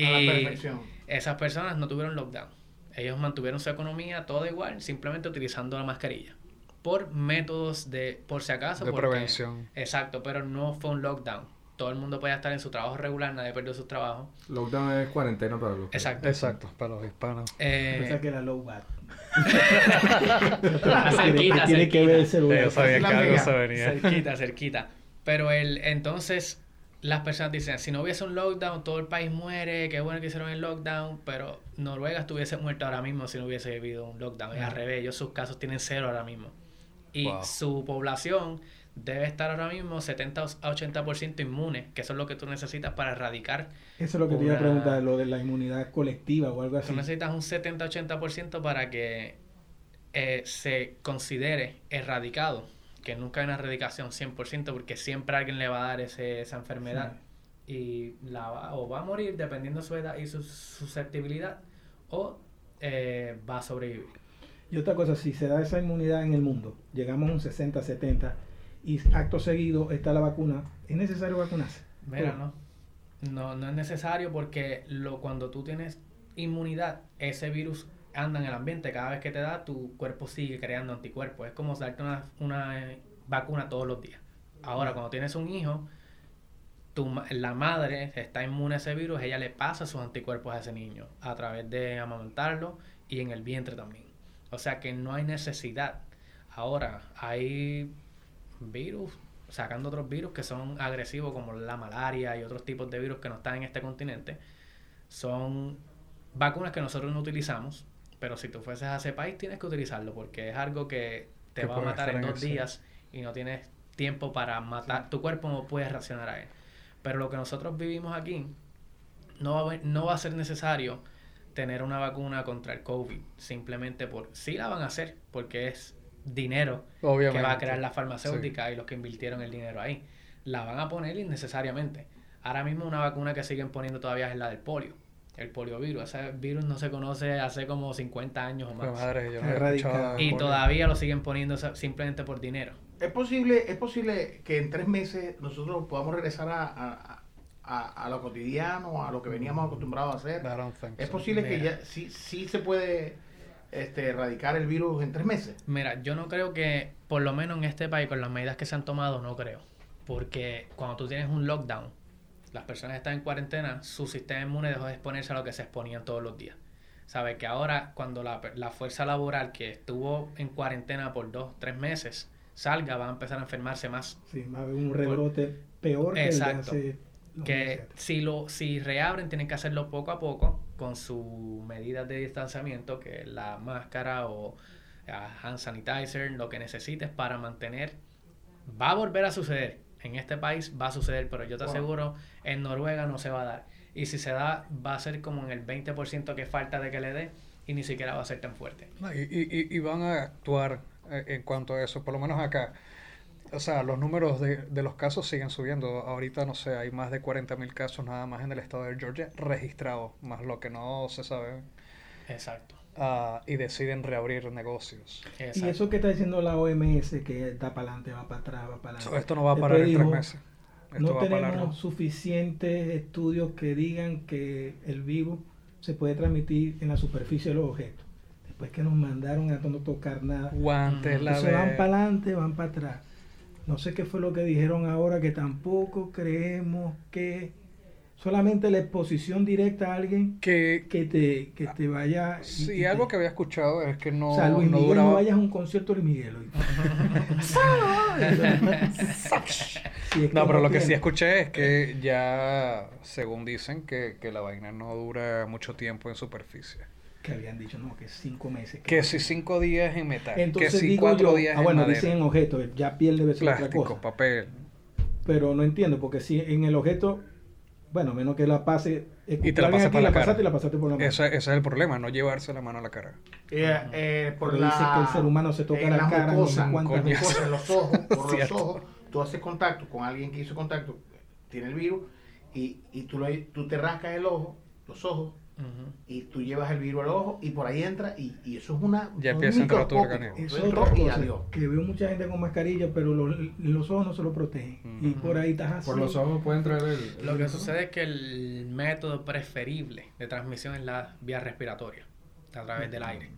A la Y perfección. esas personas no tuvieron lockdown. Ellos mantuvieron su economía todo igual, simplemente utilizando la mascarilla. Por métodos de, por si acaso. De porque- prevención. Exacto, pero no fue un lockdown. Todo el mundo podía estar en su trabajo regular, nadie perdió su trabajo. Lockdown es cuarentena para los Exacto. Exacto, para los hispanos. Eh, Pensaba que era low bat. [laughs] cerquita, tiene, que ver el celular. Yo sabía que algo se venía. cerquita, cerquita. Pero el, entonces las personas dicen, si no hubiese un lockdown, todo el país muere, qué bueno que hicieron el lockdown, pero Noruega estuviese muerto ahora mismo si no hubiese habido un lockdown. Es al revés, ellos sus casos tienen cero ahora mismo. Y Wow. su población debe estar ahora mismo 70 a 80% inmune, que eso es lo que tú necesitas para erradicar. Eso es lo que te iba a preguntar, lo de la inmunidad colectiva o algo así. Tú necesitas un 70-80% para que eh, se considere erradicado, que nunca hay una erradicación 100%, porque siempre alguien le va a dar ese, esa enfermedad y la va, o va a morir dependiendo de su edad y su susceptibilidad, o eh, va a sobrevivir. Y otra cosa, si se da esa inmunidad en el mundo, llegamos a un 60, 70 y acto seguido está la vacuna, ¿es necesario vacunarse? Mira, no. No, no es necesario porque lo, cuando tú tienes inmunidad, ese virus anda en el ambiente, cada vez que te da, tu cuerpo sigue creando anticuerpos. Es como darte una, una eh, vacuna todos los días. Ahora, cuando tienes un hijo, tu, ma- la madre está inmune a ese virus, ella le pasa sus anticuerpos a ese niño a través de amamantarlo y en el vientre también. O sea que no hay necesidad. Ahora, hay virus, sacando otros virus que son agresivos como la malaria y otros tipos de virus que no están en este continente. Son vacunas que nosotros no utilizamos, pero si tú fueses a ese país tienes que utilizarlo porque es algo que te Que va a matar en dos días y no tienes tiempo para matar. Tu cuerpo no puede reaccionar a él. Pero lo que nosotros vivimos aquí no va, a, haber- no va a ser necesario tener una vacuna contra el COVID simplemente por sí la van a hacer porque es dinero Obviamente. que va a crear la farmacéutica y los que invirtieron el dinero ahí. La van a poner innecesariamente. Ahora mismo una vacuna que siguen poniendo todavía es la del polio, el poliovirus. Ese virus no se conoce hace como 50 años o más. madre, yo no Y todavía lo siguen poniendo simplemente por dinero. Es posible, es posible que en tres meses nosotros podamos regresar a, a, a, a lo cotidiano, a lo que veníamos acostumbrados a hacer. Es so. posible que Mira. ya sí, sí se puede este, erradicar el virus en tres meses. Mira, yo no creo que, por lo menos en este país, con las medidas que se han tomado, no creo. Porque cuando tú tienes un lockdown, las personas están en cuarentena, su sistema inmune dejó de exponerse a lo que se exponían todos los días. Sabes que ahora, cuando la, la fuerza laboral que estuvo en cuarentena por dos, tres meses, salga, va a empezar a enfermarse más. Sí, va a haber un rebrote peor que el de Exacto. hace que si lo si reabren tienen que hacerlo poco a poco con sus medidas de distanciamiento que es la máscara o ah, hand sanitizer lo que necesites para mantener va a volver a suceder en este país va a suceder pero yo te Wow. aseguro en Noruega no se va a dar y si se da va a ser como en el 20% que falta de que le dé y ni siquiera va a ser tan fuerte y, y- y- van a actuar en cuanto a eso, por lo menos acá. O sea, los números de, de los casos siguen subiendo. Ahorita, no sé, hay más de 40 mil casos nada más en el estado de Georgia registrados, más lo que no se sabe. exacto, ah, y deciden reabrir negocios. Y eso que está diciendo la OMS, que está para adelante, va para atrás, va para adelante. esto no va a Después parar en tres meses. Esto No va tenemos suficientes estudios que digan que el virus se puede transmitir en la superficie de los objetos. Después que nos mandaron a no tocar nada. Guantes, la Entonces van para adelante, van para atrás. No sé qué fue lo que dijeron ahora, que tampoco creemos que solamente la exposición directa a alguien que que te, que te vaya... sí, algo que había escuchado es que no, o sea, Luis no Miguel, duraba. no vayas a un concierto de Luis Miguel. Si [laughs] es No, pero lo que sí escuché es que ya, según dicen, que, que la vaina no dura mucho tiempo en superficie. Que habían dicho, no, que cinco meses. Que si cinco días en metal, Entonces que si digo cuatro yo, días ah, en bueno, madera, dicen en objeto, ya piel debe ser otra cosa. papel. Pero no entiendo, porque si en el objeto, bueno, menos que la pase, Y te la aquí, por la cara. pasaste y la pasaste por la mano. Ese, ese es el problema, no llevarse la mano a la cara. Eh, eh, por Pero la, dice que el ser humano se toca la cara no sé en en los ojos, por [laughs] los ojos, tú haces contacto con alguien que hizo contacto, tiene el virus, y, y tú, lo, tú te rascas el ojo, los ojos, Y tú llevas el virus al ojo, y por ahí entra, y, y eso es una... Ya un empieza a entrar a tu organismo. Es otra cosa, adiós. que veo mucha gente con mascarilla, pero los, los ojos no se lo protegen. Y por ahí estás así. Por los ojos pueden traer el... el Lo que sucede es que el método preferible de transmisión es la vía respiratoria, a través del aire.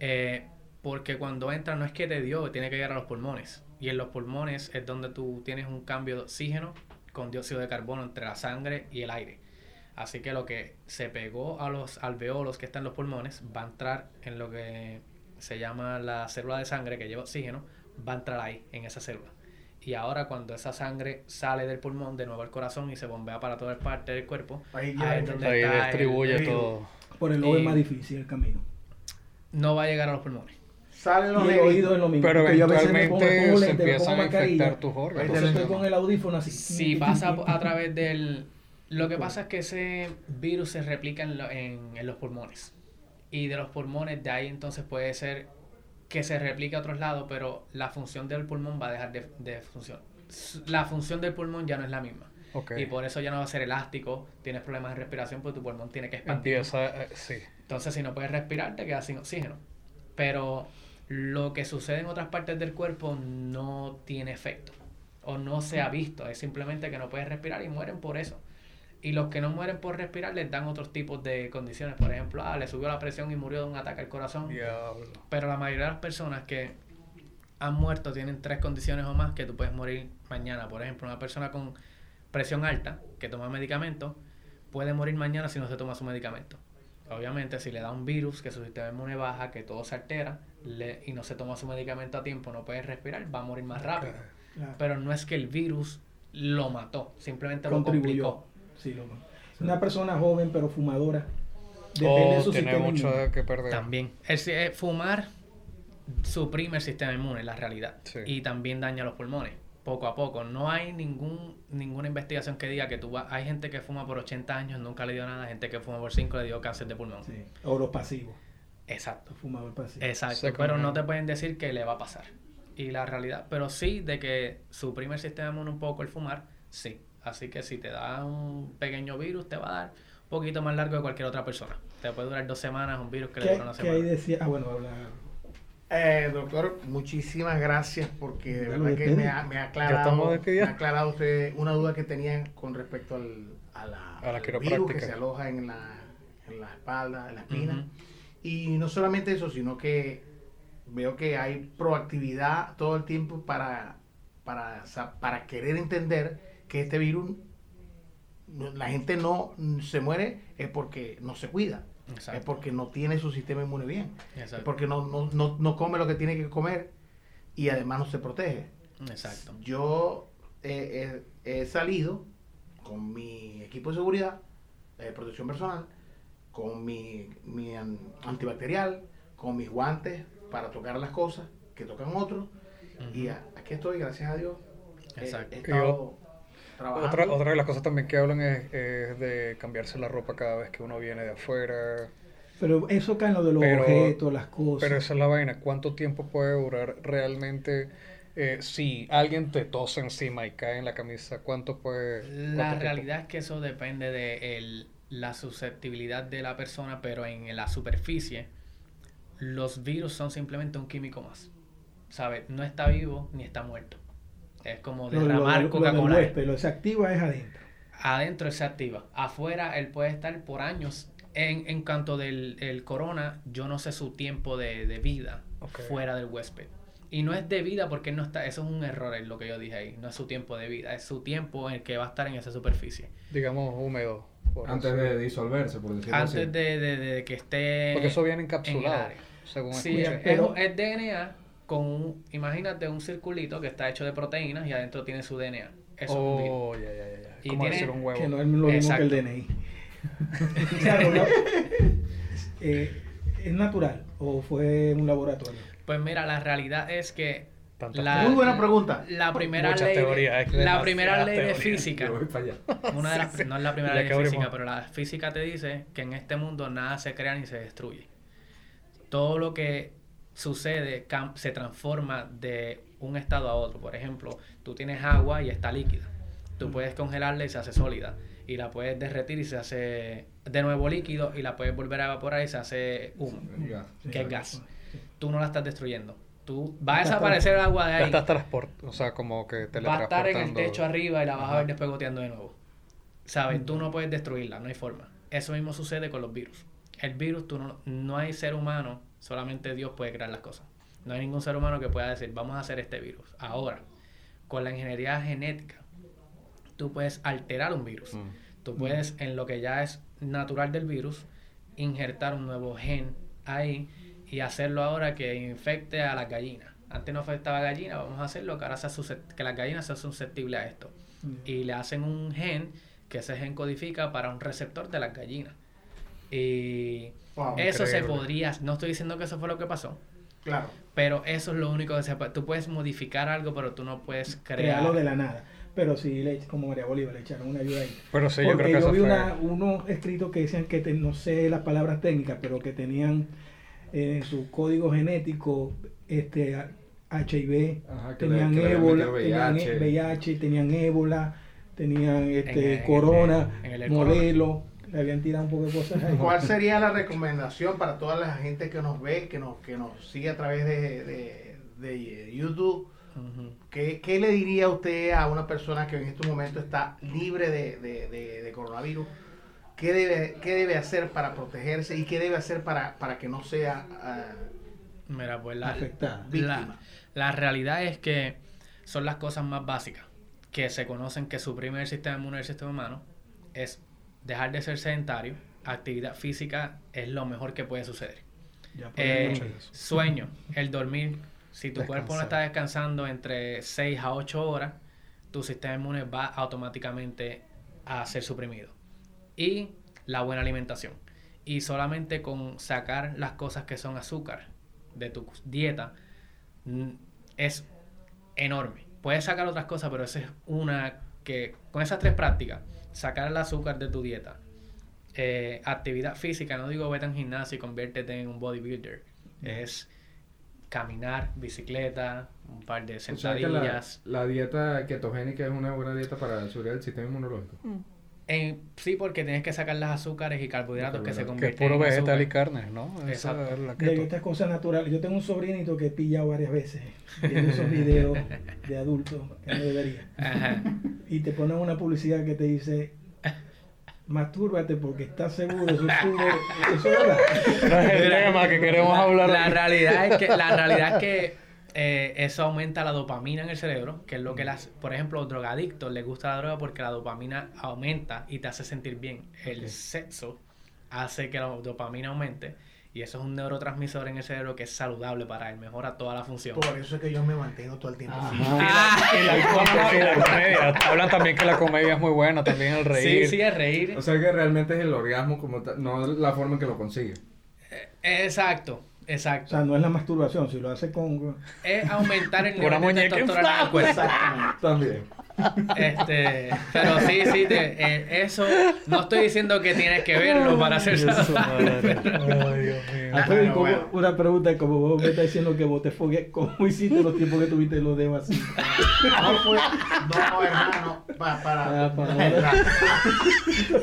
Eh, porque cuando entra no es que te dio, tiene que llegar a los pulmones. Y en los pulmones es donde tú tienes un cambio de oxígeno con dióxido de carbono entre la sangre y el aire. Así que lo que se pegó a los alveolos que están en los pulmones va a entrar en lo que se llama la célula de sangre que lleva oxígeno, va a entrar ahí, en esa célula. Y ahora cuando esa sangre sale del pulmón de nuevo al corazón y se bombea para todas partes del cuerpo, Ahí es donde Ahí está el distribuye virus. todo. Por el ojo es más difícil el camino. No va a llegar a los pulmones. Salen los Y el oído es lo mismo. Pero porque yo a veces me pongo- me eventualmente pongo se empiezan a infectar tus órganos. Entonces estoy con el audífono así. Si pasa a través del... Lo que pasa es que ese virus se replica en, lo- en, en los pulmones. Y de los pulmones, de ahí entonces puede ser que se replique a otros lados, pero la función del pulmón va a dejar de, de funcionar. La función del pulmón ya no es la misma. Y por eso ya no va a ser elástico, tienes problemas de respiración, pues tu pulmón tiene que expandir. Empieza, eh, sí. Entonces, si no puedes respirar, te quedas sin oxígeno. Pero lo que sucede en otras partes del cuerpo no tiene efecto. O no se ha visto. Es simplemente que no puedes respirar y mueren por eso. Y los que no mueren por respirar les dan otros tipos de condiciones. Por ejemplo, ah, le subió la presión y murió de un ataque al corazón. Diablo. Pero la mayoría de las personas que han muerto tienen tres condiciones o más que tú puedes morir mañana. Por ejemplo, una persona con presión alta que toma medicamentos puede morir mañana si no se toma su medicamento. Obviamente, si le da un virus, que su sistema inmune baja, que todo se altera le- y no se toma su medicamento a tiempo, no puede respirar, va a morir más rápido. Claro. Pero no es que el virus lo mató, simplemente lo Contribuyó. complicó. Sí, lo- Una persona joven pero fumadora. Depende de O su tiene sistema mucho inmune. que perder. También. El, si- eh, fumar suprime el sistema inmune, la realidad. Sí. Y también daña los pulmones, poco a poco. No hay ningún ninguna investigación que diga que tú vas... Hay gente que fuma por 80 años, nunca le dio nada. Gente que fuma por 5 le dio cáncer de pulmón. Sí. O los pasivos. Exacto. Los fumadores pasivos. Exacto. Pero no te pueden decir que le va a pasar. Y la realidad... Pero sí, de que suprime el sistema inmune un poco el fumar, sí. Así que si te da un pequeño virus, te va a dar un poquito más largo que cualquier otra persona. Te puede durar dos semanas un virus que le ¿Qué, dura una qué semana. ahí decía? Ah, bueno, habla. Eh, doctor, muchísimas gracias porque de verdad que me ha, me ha aclarado, me ha aclarado usted una duda que tenían con respecto al, a la, A la al virus que se aloja en la, en la espalda, en la espina. Y no solamente eso, sino que veo que hay proactividad todo el tiempo para, para, sa- para querer entender que este virus, la gente no se muere es porque no se cuida, es porque no tiene su sistema inmune bien. Exacto. Es porque no, no, no, no come lo que tiene que comer y además no se protege. Exacto. Yo eh, he, he salido con mi equipo de seguridad, de protección personal, con mi, mi an- antibacterial, con mis guantes para tocar las cosas que tocan otros. Y a- aquí estoy, gracias a Dios. He- Exacto. He, estado trabajando. Otra, otra de las cosas también que hablan es, es de cambiarse la ropa cada vez que uno viene de afuera. Pero eso cae en lo de los Pero- objetos, las cosas. Pero esa es la vaina. ¿Cuánto tiempo puede durar realmente? eh, si alguien te tose encima y cae en la camisa, ¿cuánto puede...? La cuánto tiempo? realidad es que eso depende de el- la susceptibilidad de la persona, pero en la superficie los virus son simplemente un químico más. ¿Sabes? No está vivo ni está muerto. Es como derramar lo- lo del Coca-Cola. huésped, lo que se activa es adentro. Adentro se activa. Afuera él puede estar por años. En, en cuanto del el corona, yo no sé su tiempo de, de vida fuera del huésped. Y no es de vida porque él no está, eso es un error en lo que yo dije ahí. No es su tiempo de vida, es su tiempo en el que va a estar en esa superficie. Digamos húmedo. por Antes de disolverse, por decirlo Antes así. de, de- de que esté. Porque eso viene encapsulado, según Sí, escuché. es, Pero- es DNA con un, imagínate un circulito que está hecho de proteínas y adentro tiene su DNA. Eso es un virus. Oh, ya, ya, ya, ya. Y Como tiene- decir un huevo. Que no es lo mismo Exacto. que el DNI. [laughs] Claro, ¿no? Eh, ¿Es natural o fue un laboratorio? Pues mira, la realidad es que la, Muy buena pregunta. la primera Muchas ley, teorías, es la primera ley de física, Yo voy para allá. una de las, no es la primera ley de abrimos. física, pero la física te dice que en este mundo nada se crea ni se destruye. Todo lo que sucede se transforma de un estado a otro. Por ejemplo, tú tienes agua y está líquida. Tú puedes congelarla y se hace sólida. Y la puedes derretir y se hace de nuevo líquido y la puedes volver a evaporar y se hace humo, que es gas. Tú no la estás destruyendo. Tú va a desaparecer el agua de ahí. está transport, o sea, como que Va a estar en el techo arriba y la vas a ver después goteando de nuevo. ¿Sabes? Tú no puedes destruirla, no hay forma. Eso mismo sucede con los virus. El virus, tú no, no hay ser humano, solamente Dios puede crear las cosas. No hay ningún ser humano que pueda decir, vamos a hacer este virus. Ahora, con la ingeniería genética, tú puedes alterar un virus. Mm. Tú puedes, en lo que ya es natural del virus, injertar un nuevo gen ahí y hacerlo ahora que infecte a las gallinas. Antes no afectaba a gallinas, vamos a hacerlo que ahora sea que las gallinas sean susceptibles a esto. Y le hacen un gen que ese gen codifica para un receptor de las gallinas. Y Wow, eso se increíble. podría, no estoy diciendo que eso fue lo que pasó, Claro. pero eso es lo único que se puede. Tú puedes modificar algo, pero tú no puedes crear. Crearlo de la nada. Pero sí, le, como María Bolívar, le echaron una ayuda ahí. Pero sí, yo Porque creo que yo eso vi fue... una- unos escritos que decían que te- no sé las palabras técnicas, pero que tenían eh, en su código genético este HIV, Ajá, tenían le ébola, metido tenían VIH. VIH, tenían ébola, tenían este En el- corona, en el- modelo, le habían tirado un poco de cosas ahí. ¿Cuál sería la recomendación para toda la gente que nos ve, que nos, que nos sigue a través de, de- de YouTube. ¿Qué, qué le diría usted a una persona que en este momento está libre de, de- de- de coronavirus? ¿Qué debe, ¿Qué debe hacer para protegerse y qué debe hacer para, para que no sea Mira, pues la, Afectada. víctima? la, la realidad es que son las cosas más básicas que se conocen que suprimen el sistema inmune del sistema humano. Es dejar de ser sedentario. Actividad física es lo mejor que puede suceder. Ya por Eh, sueño, el dormir. Si tu cuerpo no está descansando entre 6 a 8 horas, tu sistema inmune va automáticamente a ser suprimido. Y la buena alimentación. Y solamente con sacar las cosas que son azúcar de tu dieta es enorme. Puedes sacar otras cosas, pero esa es una que con esas tres prácticas, sacar el azúcar de tu dieta, eh, actividad física, no digo vete a un gimnasio y conviértete en un bodybuilder, es caminar, bicicleta, un par de O sea que la, sentadillas. la dieta ketogénica es una buena dieta para subir el sistema inmunológico. En- sí, porque tienes que sacar las azúcares y carbohidratos que se Que es Que es convierten puro en vegetal y carne, ¿no? Esa Exacto. es la estas cosas naturales. Yo tengo un sobrinito que he pillado varias veces viendo esos videos [laughs] de adultos que no debería. Ajá. Y te ponen una publicidad que te dice mastúrbate porque estás seguro, eso sube, eso es es que queremos la, hablar. La realidad es que, la realidad es que eh, eso aumenta la dopamina en el cerebro, que es lo que las, por ejemplo, los drogadictos les gusta la droga porque la dopamina aumenta y te hace sentir bien. El sexo hace que la dopamina aumente y eso es un neurotransmisor en el cerebro que es saludable para él, mejora toda la función. Por eso es que yo me mantengo todo el tiempo. Ajá. así. Ah, Y la, y la [laughs] comedia. Hablan también que la comedia es muy buena, también el reír. sí, sí, es reír. O sea que realmente es el orgasmo como tal, no la forma en que lo consigue. Exacto, O exacto. sea, no es la masturbación, si lo hace con... Es aumentar el nivel de testosterona. Exactamente. También. Este, pero sí, sí, te- eh, eso no estoy diciendo que tienes que verlo para ser saludable. [laughs] Ay, Dios mío. Ah, pero bueno, como- bueno. Una pregunta, como vos me estás diciendo que vos te fogues, ¿cómo hiciste los tiempos que tuviste los dedos así? No fue, no, hermano, pa- para, Ah, para-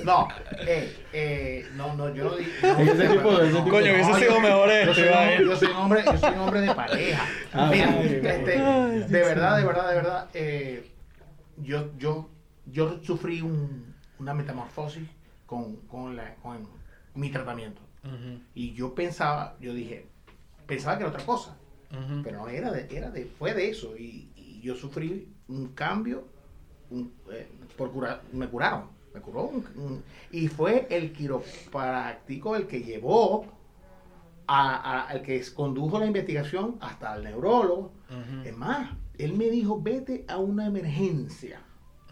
no, eh, eh, no, no, yo no di- no, ese tipo ese tipo Coño, hubiese sido mejor yo este, soy, un, yo soy un hombre, yo soy un hombre de pareja. Ah, Mira, ay, este, ay, de verdad, de verdad, de verdad, eh, yo, yo, yo sufrí un, una metamorfosis con, con, la, con mi tratamiento. Y yo pensaba, yo dije, pensaba que era otra cosa. Pero no, era de, era de, fue de eso. Y, y yo sufrí un cambio, un- eh, por curar, me curaron, me curó. un- un- y fue el quiropráctico el que llevó a, a- al que condujo la investigación hasta el neurólogo. Es más, él me dijo, vete a una emergencia.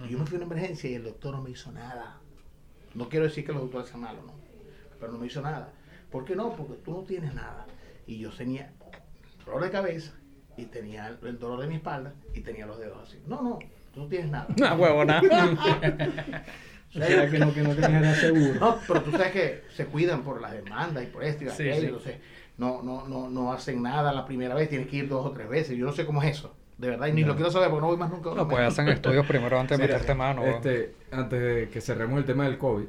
Y yo me fui a una emergencia y el doctor no me hizo nada. No quiero decir que los doctores sean malos, no. Pero no me hizo nada. ¿Por qué no? Porque tú no tienes nada. Y yo tenía dolor de cabeza y tenía el, dolor de mi espalda y tenía los dedos así. No, no, tú no tienes nada. [laughs] Ah, huevona. [laughs] O sea, que no, que no nada seguro. No, pero tú sabes que se cuidan por las demandas y por esto y Sí, aquello, sí. entonces no, no, no, no hacen nada la primera vez, tienes que ir dos o tres veces. Yo no sé cómo es eso, de verdad, y ni lo quiero saber porque no voy más nunca. No, pues hacen estudios primero antes de Mira, meterte mano. Este, antes de que cerremos el tema del COVID,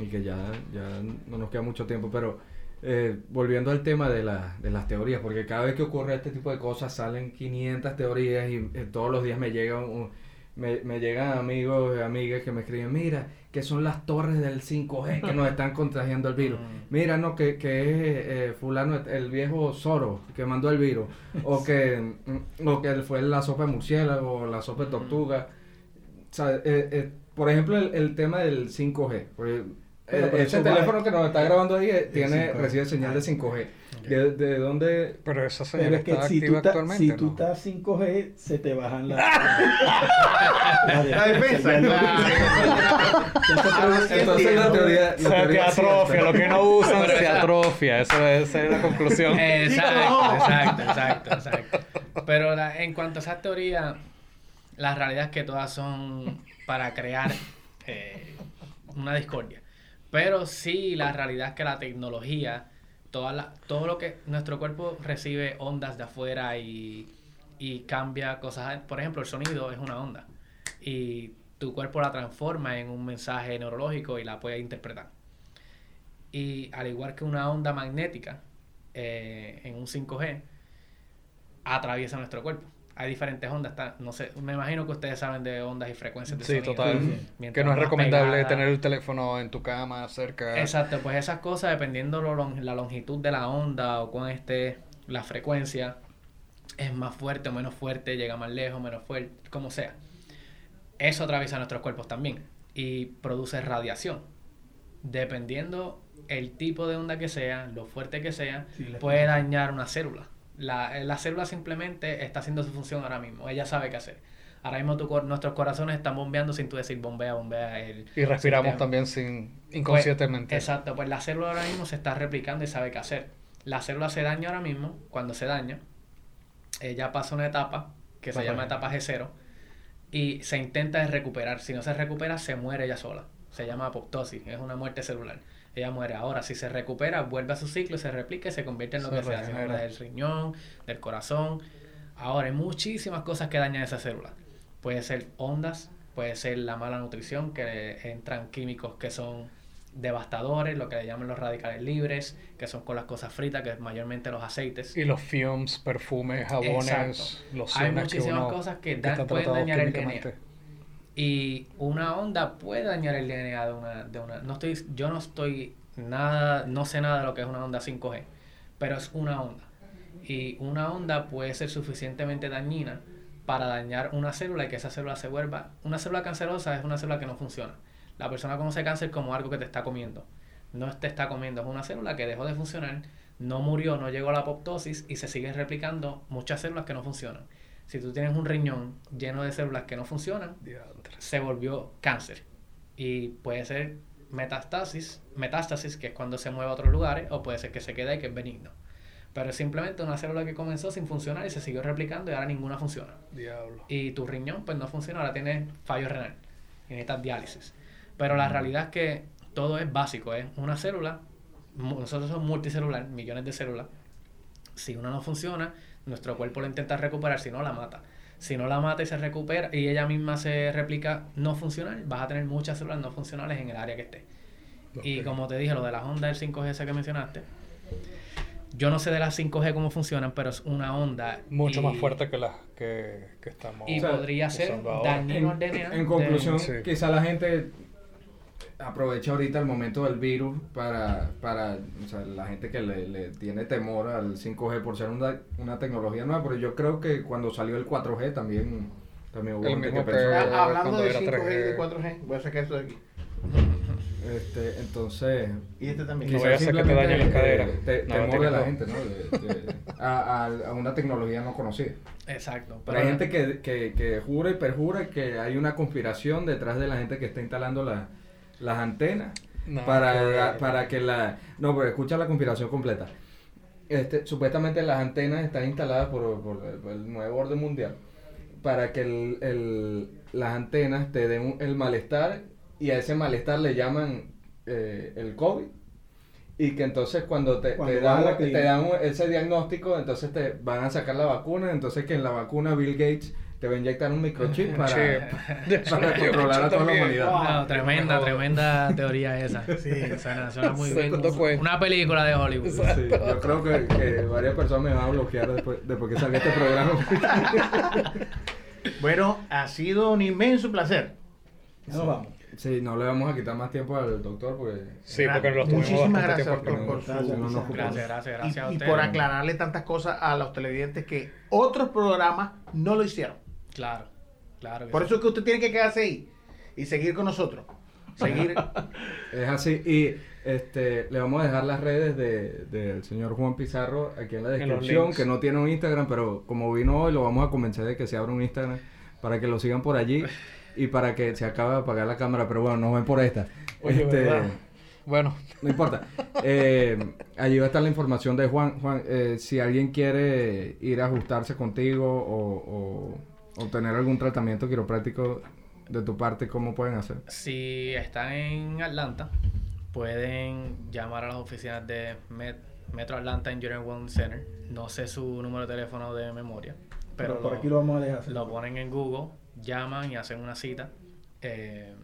y que ya, ya no nos queda mucho tiempo, pero eh, volviendo al tema de, la- de las teorías, porque cada vez que ocurre este tipo de cosas salen 500 teorías y eh, todos los días me llegan, un- me, me llegan amigos y amigas que me escriben, mira, que son las torres del 5G que nos están contagiando el virus. [laughs] Mira, no, que, que es eh, fulano, el viejo Soros que mandó el virus, o [laughs] que, mm, o que fue la sopa de murciélago, o la sopa de tortuga. O sea, eh, eh, por ejemplo, el, el tema del 5G. porque, Pero, eh, ese va- teléfono que nos está grabando ahí eh, tiene, 5G. recibe señal de 5G. ¿De, de dónde? Pero esa Pero señal es que está si activa actualmente. si tú estás 5G, se te bajan las... [laughs] La defensa, claro. Ahora sí Entonces la teoría... la Se te atrofia, lo que no usan se esa- atrofia, eso es, esa es la conclusión. [laughs] Exacto, exacto, exacto, exacto. Pero la- en cuanto a esa teoría, la realidad es que todas son para crear eh, una discordia. Pero sí, la realidad es que la tecnología, toda la, todo lo que nuestro cuerpo recibe ondas de afuera y, y cambia cosas. Por ejemplo, el sonido es una onda. Y tu cuerpo la transforma en un mensaje neurológico y la puede interpretar. Y al igual que una onda magnética eh, en un 5G, atraviesa nuestro cuerpo. Hay diferentes ondas. Está, no sé, me imagino que ustedes saben de ondas y frecuencias de Sí, sonido. total. Que no es recomendable pegada- tener el teléfono en tu cama cerca. Exacto, pues esas cosas, dependiendo lo la longitud de la onda o cuán esté la frecuencia, es más fuerte o menos fuerte, llega más lejos, menos fuerte, como sea. Eso atraviesa nuestros cuerpos también y produce radiación. Dependiendo el tipo de onda que sea, lo fuerte que sea, Sí, puede dañar una célula. La, la célula simplemente está haciendo su función ahora mismo, ella sabe qué hacer. Ahora mismo tu cor- nuestros corazones están bombeando sin tú decir bombea, bombea. El, Y respiramos también sin Pues, inconscientemente. exacto, pues la célula ahora mismo se está replicando y sabe qué hacer. La célula se daña ahora mismo, cuando se daña, ella pasa una etapa que se llama etapa G0 y se intenta recuperar. Si no se recupera, se muere ella sola. Se llama apoptosis, es una muerte celular. Ella muere. Ahora, si se recupera, vuelve a su ciclo, y se replica y se convierte en lo Se que sea. Se regenera. muere del riñón, del corazón. Ahora, hay muchísimas cosas que dañan esa célula. Puede ser ondas, puede ser la mala nutrición, que entran químicos que son devastadores, lo que le llaman los radicales libres, que son con las cosas fritas, que es mayormente los aceites. Y los fumes, perfumes, jabones, Exacto. los Hay que muchísimas uno- cosas que dan- pueden dañar el. DNA. Y una onda puede dañar el DNA de una, de una. No estoy, yo no estoy nada, no sé nada de lo que es una onda 5G, pero es una onda. Y una onda puede ser suficientemente dañina para dañar una célula y que esa célula se vuelva. Una célula cancerosa es una célula que no funciona. La persona conoce cáncer como algo que te está comiendo. No te está comiendo, es una célula que dejó de funcionar, no murió, no llegó a la apoptosis y se sigue replicando muchas células que no funcionan. Si tú tienes un riñón lleno de células que no funcionan, Diantre. se volvió cáncer. Y puede ser metástasis, metástasis, que es cuando se mueve a otros lugares, o puede ser que se quede ahí, que es benigno. Pero es simplemente una célula que comenzó sin funcionar y se siguió replicando y ahora ninguna funciona. Diablo. Y tu riñón pues no funciona, ahora tienes fallo renal y necesitas diálisis. Pero la realidad es que todo es básico, es una célula, nosotros somos multicelular, millones de células. Si una no funciona, nuestro cuerpo lo intenta recuperar, si no la mata. Si no la mata y se recupera y ella misma se replica no funcional, vas a tener muchas células no funcionales en el área que esté. Y como te dije, lo de las ondas del 5G esa que mencionaste, yo no sé de las 5G cómo funcionan, pero es una onda. Mucho y- más fuerte que las que, que estamos Y O sea, podría ser dañino al En, DNA. en conclusión, Sí. quizá la gente aprovecha ahorita el momento del virus para, para o sea, la gente que le, le tiene temor al 5G por ser una, una tecnología nueva, pero yo creo que cuando salió el 4G también, también hubo El gente que pensó... Ah, hablando de era 5G y de 3G. 4G, voy a sacar esto de aquí. Este, entonces, Y este también. No vaya a ser que te dañen las caderas. te- No, temor de la gente, ¿no? De- de- a, a- a una tecnología no conocida. Exacto. Pero hay gente que, que, que jura y perjura que hay una conspiración detrás de la gente que está instalando la- las antenas No, para, que- la- para que la... No, pero escucha la conspiración completa. Este, supuestamente las antenas están instaladas por, por el, por el nuevo orden mundial para que el, el- las antenas te den un- el malestar y a ese malestar le llaman eh, el COVID. Y que entonces cuando te, Cuando te dan, te dan un- ese diagnóstico entonces te van a sacar la vacuna. Entonces que en la vacuna Bill Gates te va a inyectar un microchip para, Chip. [laughs] para controlar a toda la humanidad. No, tremenda, tremenda teoría esa. [laughs] Sí, suena, suena muy bien. Una película de Hollywood. Sí, yo creo que, que varias personas me van a bloquear después, después que salga este programa. [laughs] Bueno, ha sido un inmenso placer. Ya nos vamos. Sí, no le vamos a quitar más tiempo al doctor porque... Sí, porque lo tuvimos Muchísimas gracias, tiempo doctor, aquí. por su- No nos. Gracias, gracias, y, gracias a y ustedes. por aclararle tantas cosas a los televidentes que otros programas no lo hicieron. Claro, claro. Por eso es que usted tiene que quedarse ahí y seguir con nosotros. Seguir. [laughs] Es así. Y este, le vamos a dejar las redes de- del señor Juan Pizarro aquí en la descripción, que no tiene un Instagram, pero como vino hoy, lo vamos a convencer de que se abra un Instagram para que lo sigan por allí y para que se acabe de apagar la cámara. Pero bueno, nos ven por esta. Oye, Este, ¿verdad? Bueno, [laughs] No importa. Eh, allí va a estar la información de Juan. Juan, eh, si alguien quiere ir a ajustarse contigo o, o obtener algún tratamiento quiropráctico de tu parte, ¿cómo pueden hacer? Si están en Atlanta, pueden llamar a las oficinas de Met- Metro Atlanta Engineering Wellness Center. No sé su número de teléfono de memoria, pero, Pero por lo- aquí lo vamos a dejar. lo ponen en Google, llaman y hacen una cita. eh,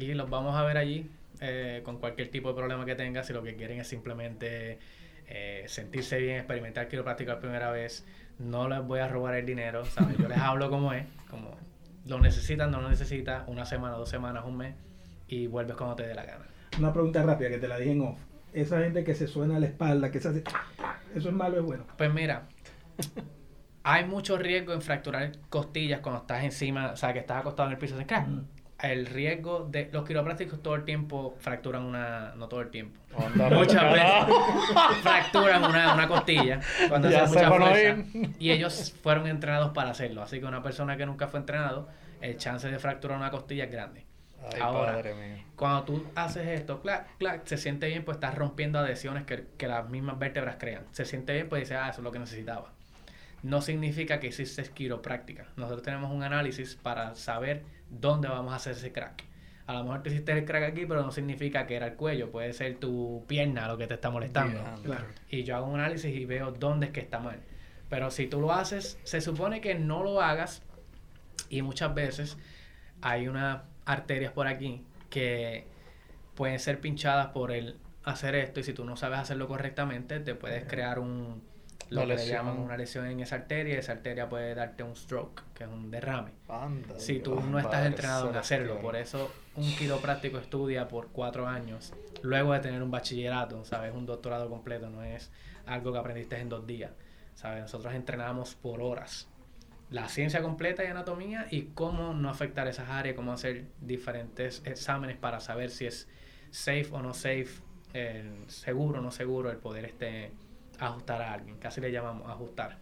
y los vamos a ver allí eh, con cualquier tipo de problema que tenga. Si lo que quieren es simplemente eh, sentirse bien, experimentar quiropráctico la primera vez. No les voy a robar el dinero, ¿sabes? Yo les hablo como es, como lo necesitan, no lo necesitan, una semana, dos semanas, un mes, y vuelves cuando te dé la gana. Una pregunta rápida que te la dije en off. Esa gente que se suena a la espalda, que se hace... ¿Eso es malo o es bueno? Pues mira, hay mucho riesgo en fracturar costillas cuando estás encima, o sea, que estás acostado en el piso. crack. Mm. El riesgo de los quiroprácticos todo el tiempo fracturan una, no todo el tiempo, muchas veces [laughs] fracturan una, una costilla cuando Ya hacen mucha fuerza. Y ellos fueron entrenados para hacerlo. Así que una persona que nunca fue entrenado, el chance de fracturar una costilla es grande. Ay, Ahora, padre mío. Cuando tú haces esto, clac, clac, se siente bien, pues estás rompiendo adhesiones que, que las mismas vértebras crean. Se siente bien, pues dices, ah, eso es lo que necesitaba. No significa que hiciste quiropráctica. Nosotros tenemos un análisis para saber dónde vamos a hacer ese crack. A lo mejor te hiciste el crack aquí, pero no significa que era el cuello. Puede ser tu pierna lo que te está molestando. Claro. Y yo hago un análisis y veo dónde es que está mal. Pero si tú lo haces, se supone que no lo hagas. Y muchas veces hay unas arterias por aquí que pueden ser pinchadas por el hacer esto. Y si tú no sabes hacerlo correctamente, te puedes crear un lo que le llaman una lesión en esa arteria. Esa arteria puede darte un stroke, que es un derrame. Anda, Si tú Dios, no estás entrenado en hacerlo, por eso un quiropráctico estudia por cuatro años, luego de tener un bachillerato, ¿sabes? Un doctorado completo, no es algo que aprendiste en dos días, ¿sabes? Nosotros entrenamos por horas. La ciencia completa y anatomía y cómo no afectar esas áreas, cómo hacer diferentes exámenes para saber si es safe o no safe, eh, seguro o no seguro el poder este ajustar a alguien. Casi le llamamos ajustar.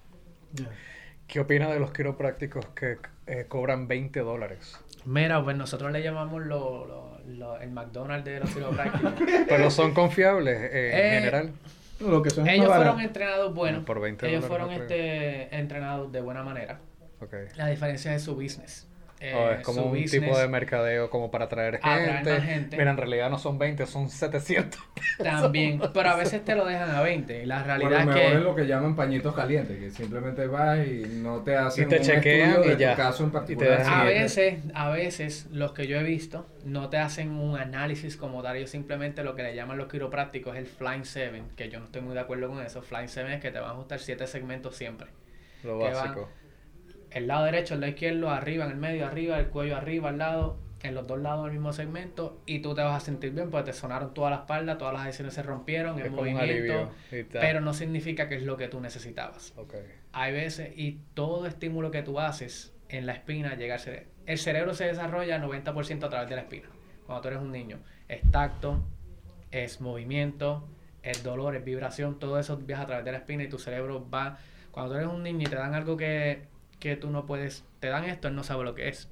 ¿Qué opina de los quiroprácticos que eh, cobran 20 dólares? Mira, pues nosotros le llamamos lo, lo- lo- el McDonald's de los quiroprácticos. [laughs] Pero son confiables eh, en Eh, general. Lo que son Ellos fueron barato. entrenados bueno. Por 20 ellos dólares, fueron no este, entrenados de buena manera. La diferencia es su business. Eh, es como su un business- tipo de mercadeo como para atraer gente. gente. Mira, en realidad no son 20, son 700. También, [laughs] pero a veces te lo dejan a 20. Y la realidad lo es mejor que es lo que llaman pañitos calientes, que simplemente vas y no te hacen Y te un chequean estudio y ya. caso en Y te particular. a veces, a veces los que yo he visto no te hacen un análisis como tal. Ellos simplemente lo que le llaman los quiroprácticos es el Flying 7, que yo no estoy muy de acuerdo con eso. Flying 7 es que te van a ajustar 7 segmentos siempre. Lo básico. El lado derecho, el lado izquierdo, arriba, en el medio, arriba, el cuello arriba, al lado, en los dos lados del mismo segmento, y tú te vas a sentir bien porque te sonaron toda la espalda, todas las adhesiones se rompieron, Es el movimiento, pero no significa que es lo que tú necesitabas. Hay veces, y todo estímulo que tú haces en la espina llega al cerebro. El cerebro se desarrolla 90% a través de la espina. Cuando tú eres un niño, es tacto, es movimiento, es dolor, es vibración, todo eso viaja a través de la espina y tu cerebro va. Cuando tú eres un niño y te dan algo que, que tú no puedes, te dan esto, él no sabe lo que es.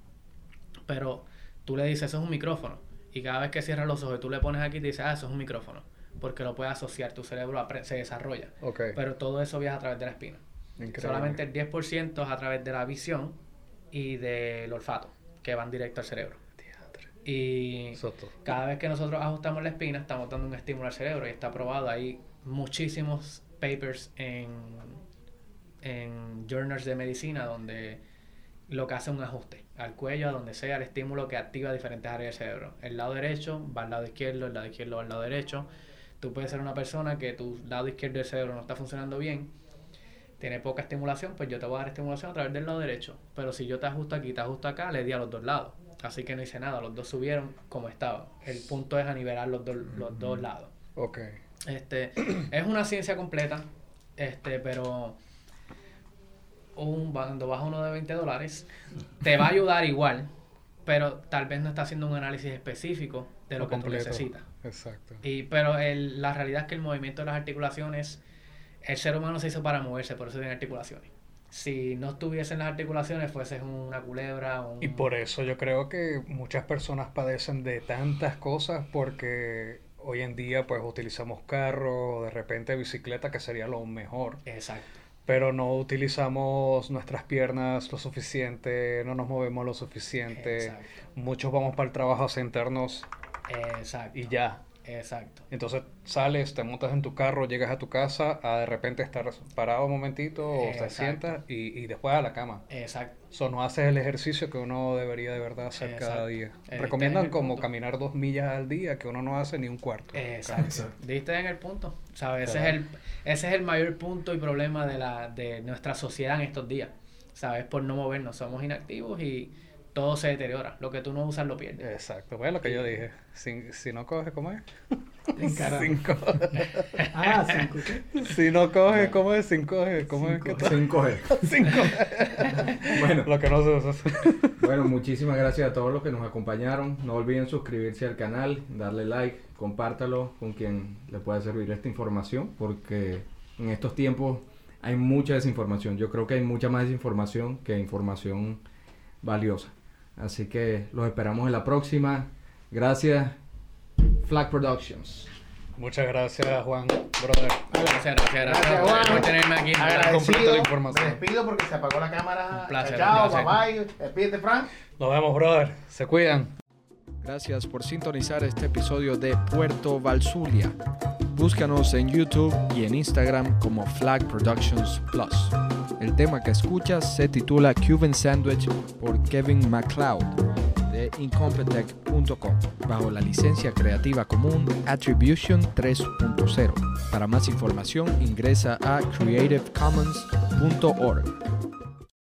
Pero tú le dices, eso es un micrófono. Y cada vez que cierras los ojos y tú le pones aquí, te dices, ah, eso es un micrófono. Porque lo puedes asociar, tu cerebro se desarrolla. Ok. Pero todo eso viaja a través de la espina. Increíble. Solamente el 10% es a través de la visión y del olfato, que van directo al cerebro. Y cada vez que nosotros ajustamos la espina, estamos dando un estímulo al cerebro y está probado. Hay muchísimos papers en, en journals de medicina donde lo que hace un ajuste al cuello, a donde sea, el estímulo que activa diferentes áreas del cerebro. El lado derecho va al lado izquierdo, el lado izquierdo va al lado derecho. Tú puedes ser una persona que tu lado izquierdo del cerebro no está funcionando bien, tiene poca estimulación, pues yo te voy a dar estimulación a través del lado derecho. Pero si yo te ajusto aquí, te ajusto acá, le di a los dos lados. Así que no hice nada, los dos subieron como estaban. El punto es a nivelar los, dos los dos lados. Ok. Este, [clears throat] es una ciencia completa, este, pero un, cuando vas a uno de 20 dólares, te va a ayudar igual, pero tal vez no está haciendo un análisis específico de lo que tú necesitas. Exacto. Y, pero el- la realidad es que el movimiento de las articulaciones, el ser humano se hizo para moverse, por eso tiene articulaciones. Si no estuviesen las articulaciones, fuese una culebra, un... Y por eso yo creo que muchas personas padecen de tantas cosas porque hoy en día pues utilizamos carro de repente bicicleta que sería lo mejor, Exacto. Pero no utilizamos nuestras piernas lo suficiente, no nos movemos lo suficiente. Exacto. Muchos vamos para el trabajo a sentarnos Exacto. y ya. Exacto. Entonces sales, te montas en tu carro, llegas a tu casa, a de repente estar parado un momentito, o te sientas y, y después a la cama. Exacto. Eso no haces el ejercicio que uno debería de verdad hacer cada día. Eh, Recomiendan como punto. caminar dos millas al día, que uno no hace ni un cuarto. Exacto. Diste en el punto. ¿Sabes? Ese, es el, ese es el mayor punto y problema de, la, de nuestra sociedad en estos días. ¿Sabes? Por no movernos. Somos inactivos y todo se deteriora. Lo que tú no usas lo pierdes. Exacto, pues lo que yo dije. Si, si no coges, ¿cómo es? [laughs] Sin coger. [laughs] Ah, cinco, ¿qué? Si no coges, ¿cómo es? Sin. ¿Cómo es que Sin coger. [laughs] Sin coger. Bueno, Lo que no se usa. bueno, muchísimas gracias a todos los que nos acompañaron. No olviden suscribirse al canal, darle like, compártalo con quien le pueda servir esta información, porque en estos tiempos hay mucha desinformación. Yo creo que hay mucha más desinformación que información valiosa. Así que los esperamos en la próxima. Gracias, Flag Productions. Muchas gracias, Juan, brother. Gracias, gracias, gracias, Juan. por tenerme aquí. Agradecido. completo la información. Me despido porque se apagó la cámara. Un placer, Chao, bye bye. Despídete, Frank. Nos vemos, brother. Se cuidan. Gracias por sintonizar este episodio de Puerto Valsulia. Búscanos en YouTube y en Instagram como Flag Productions Plus. El tema que escuchas se titula Cuban Sandwich por Kevin MacLeod de Incompetech.com bajo la licencia creativa común Attribution 3.0. Para más información ingresa a creativecommons.org.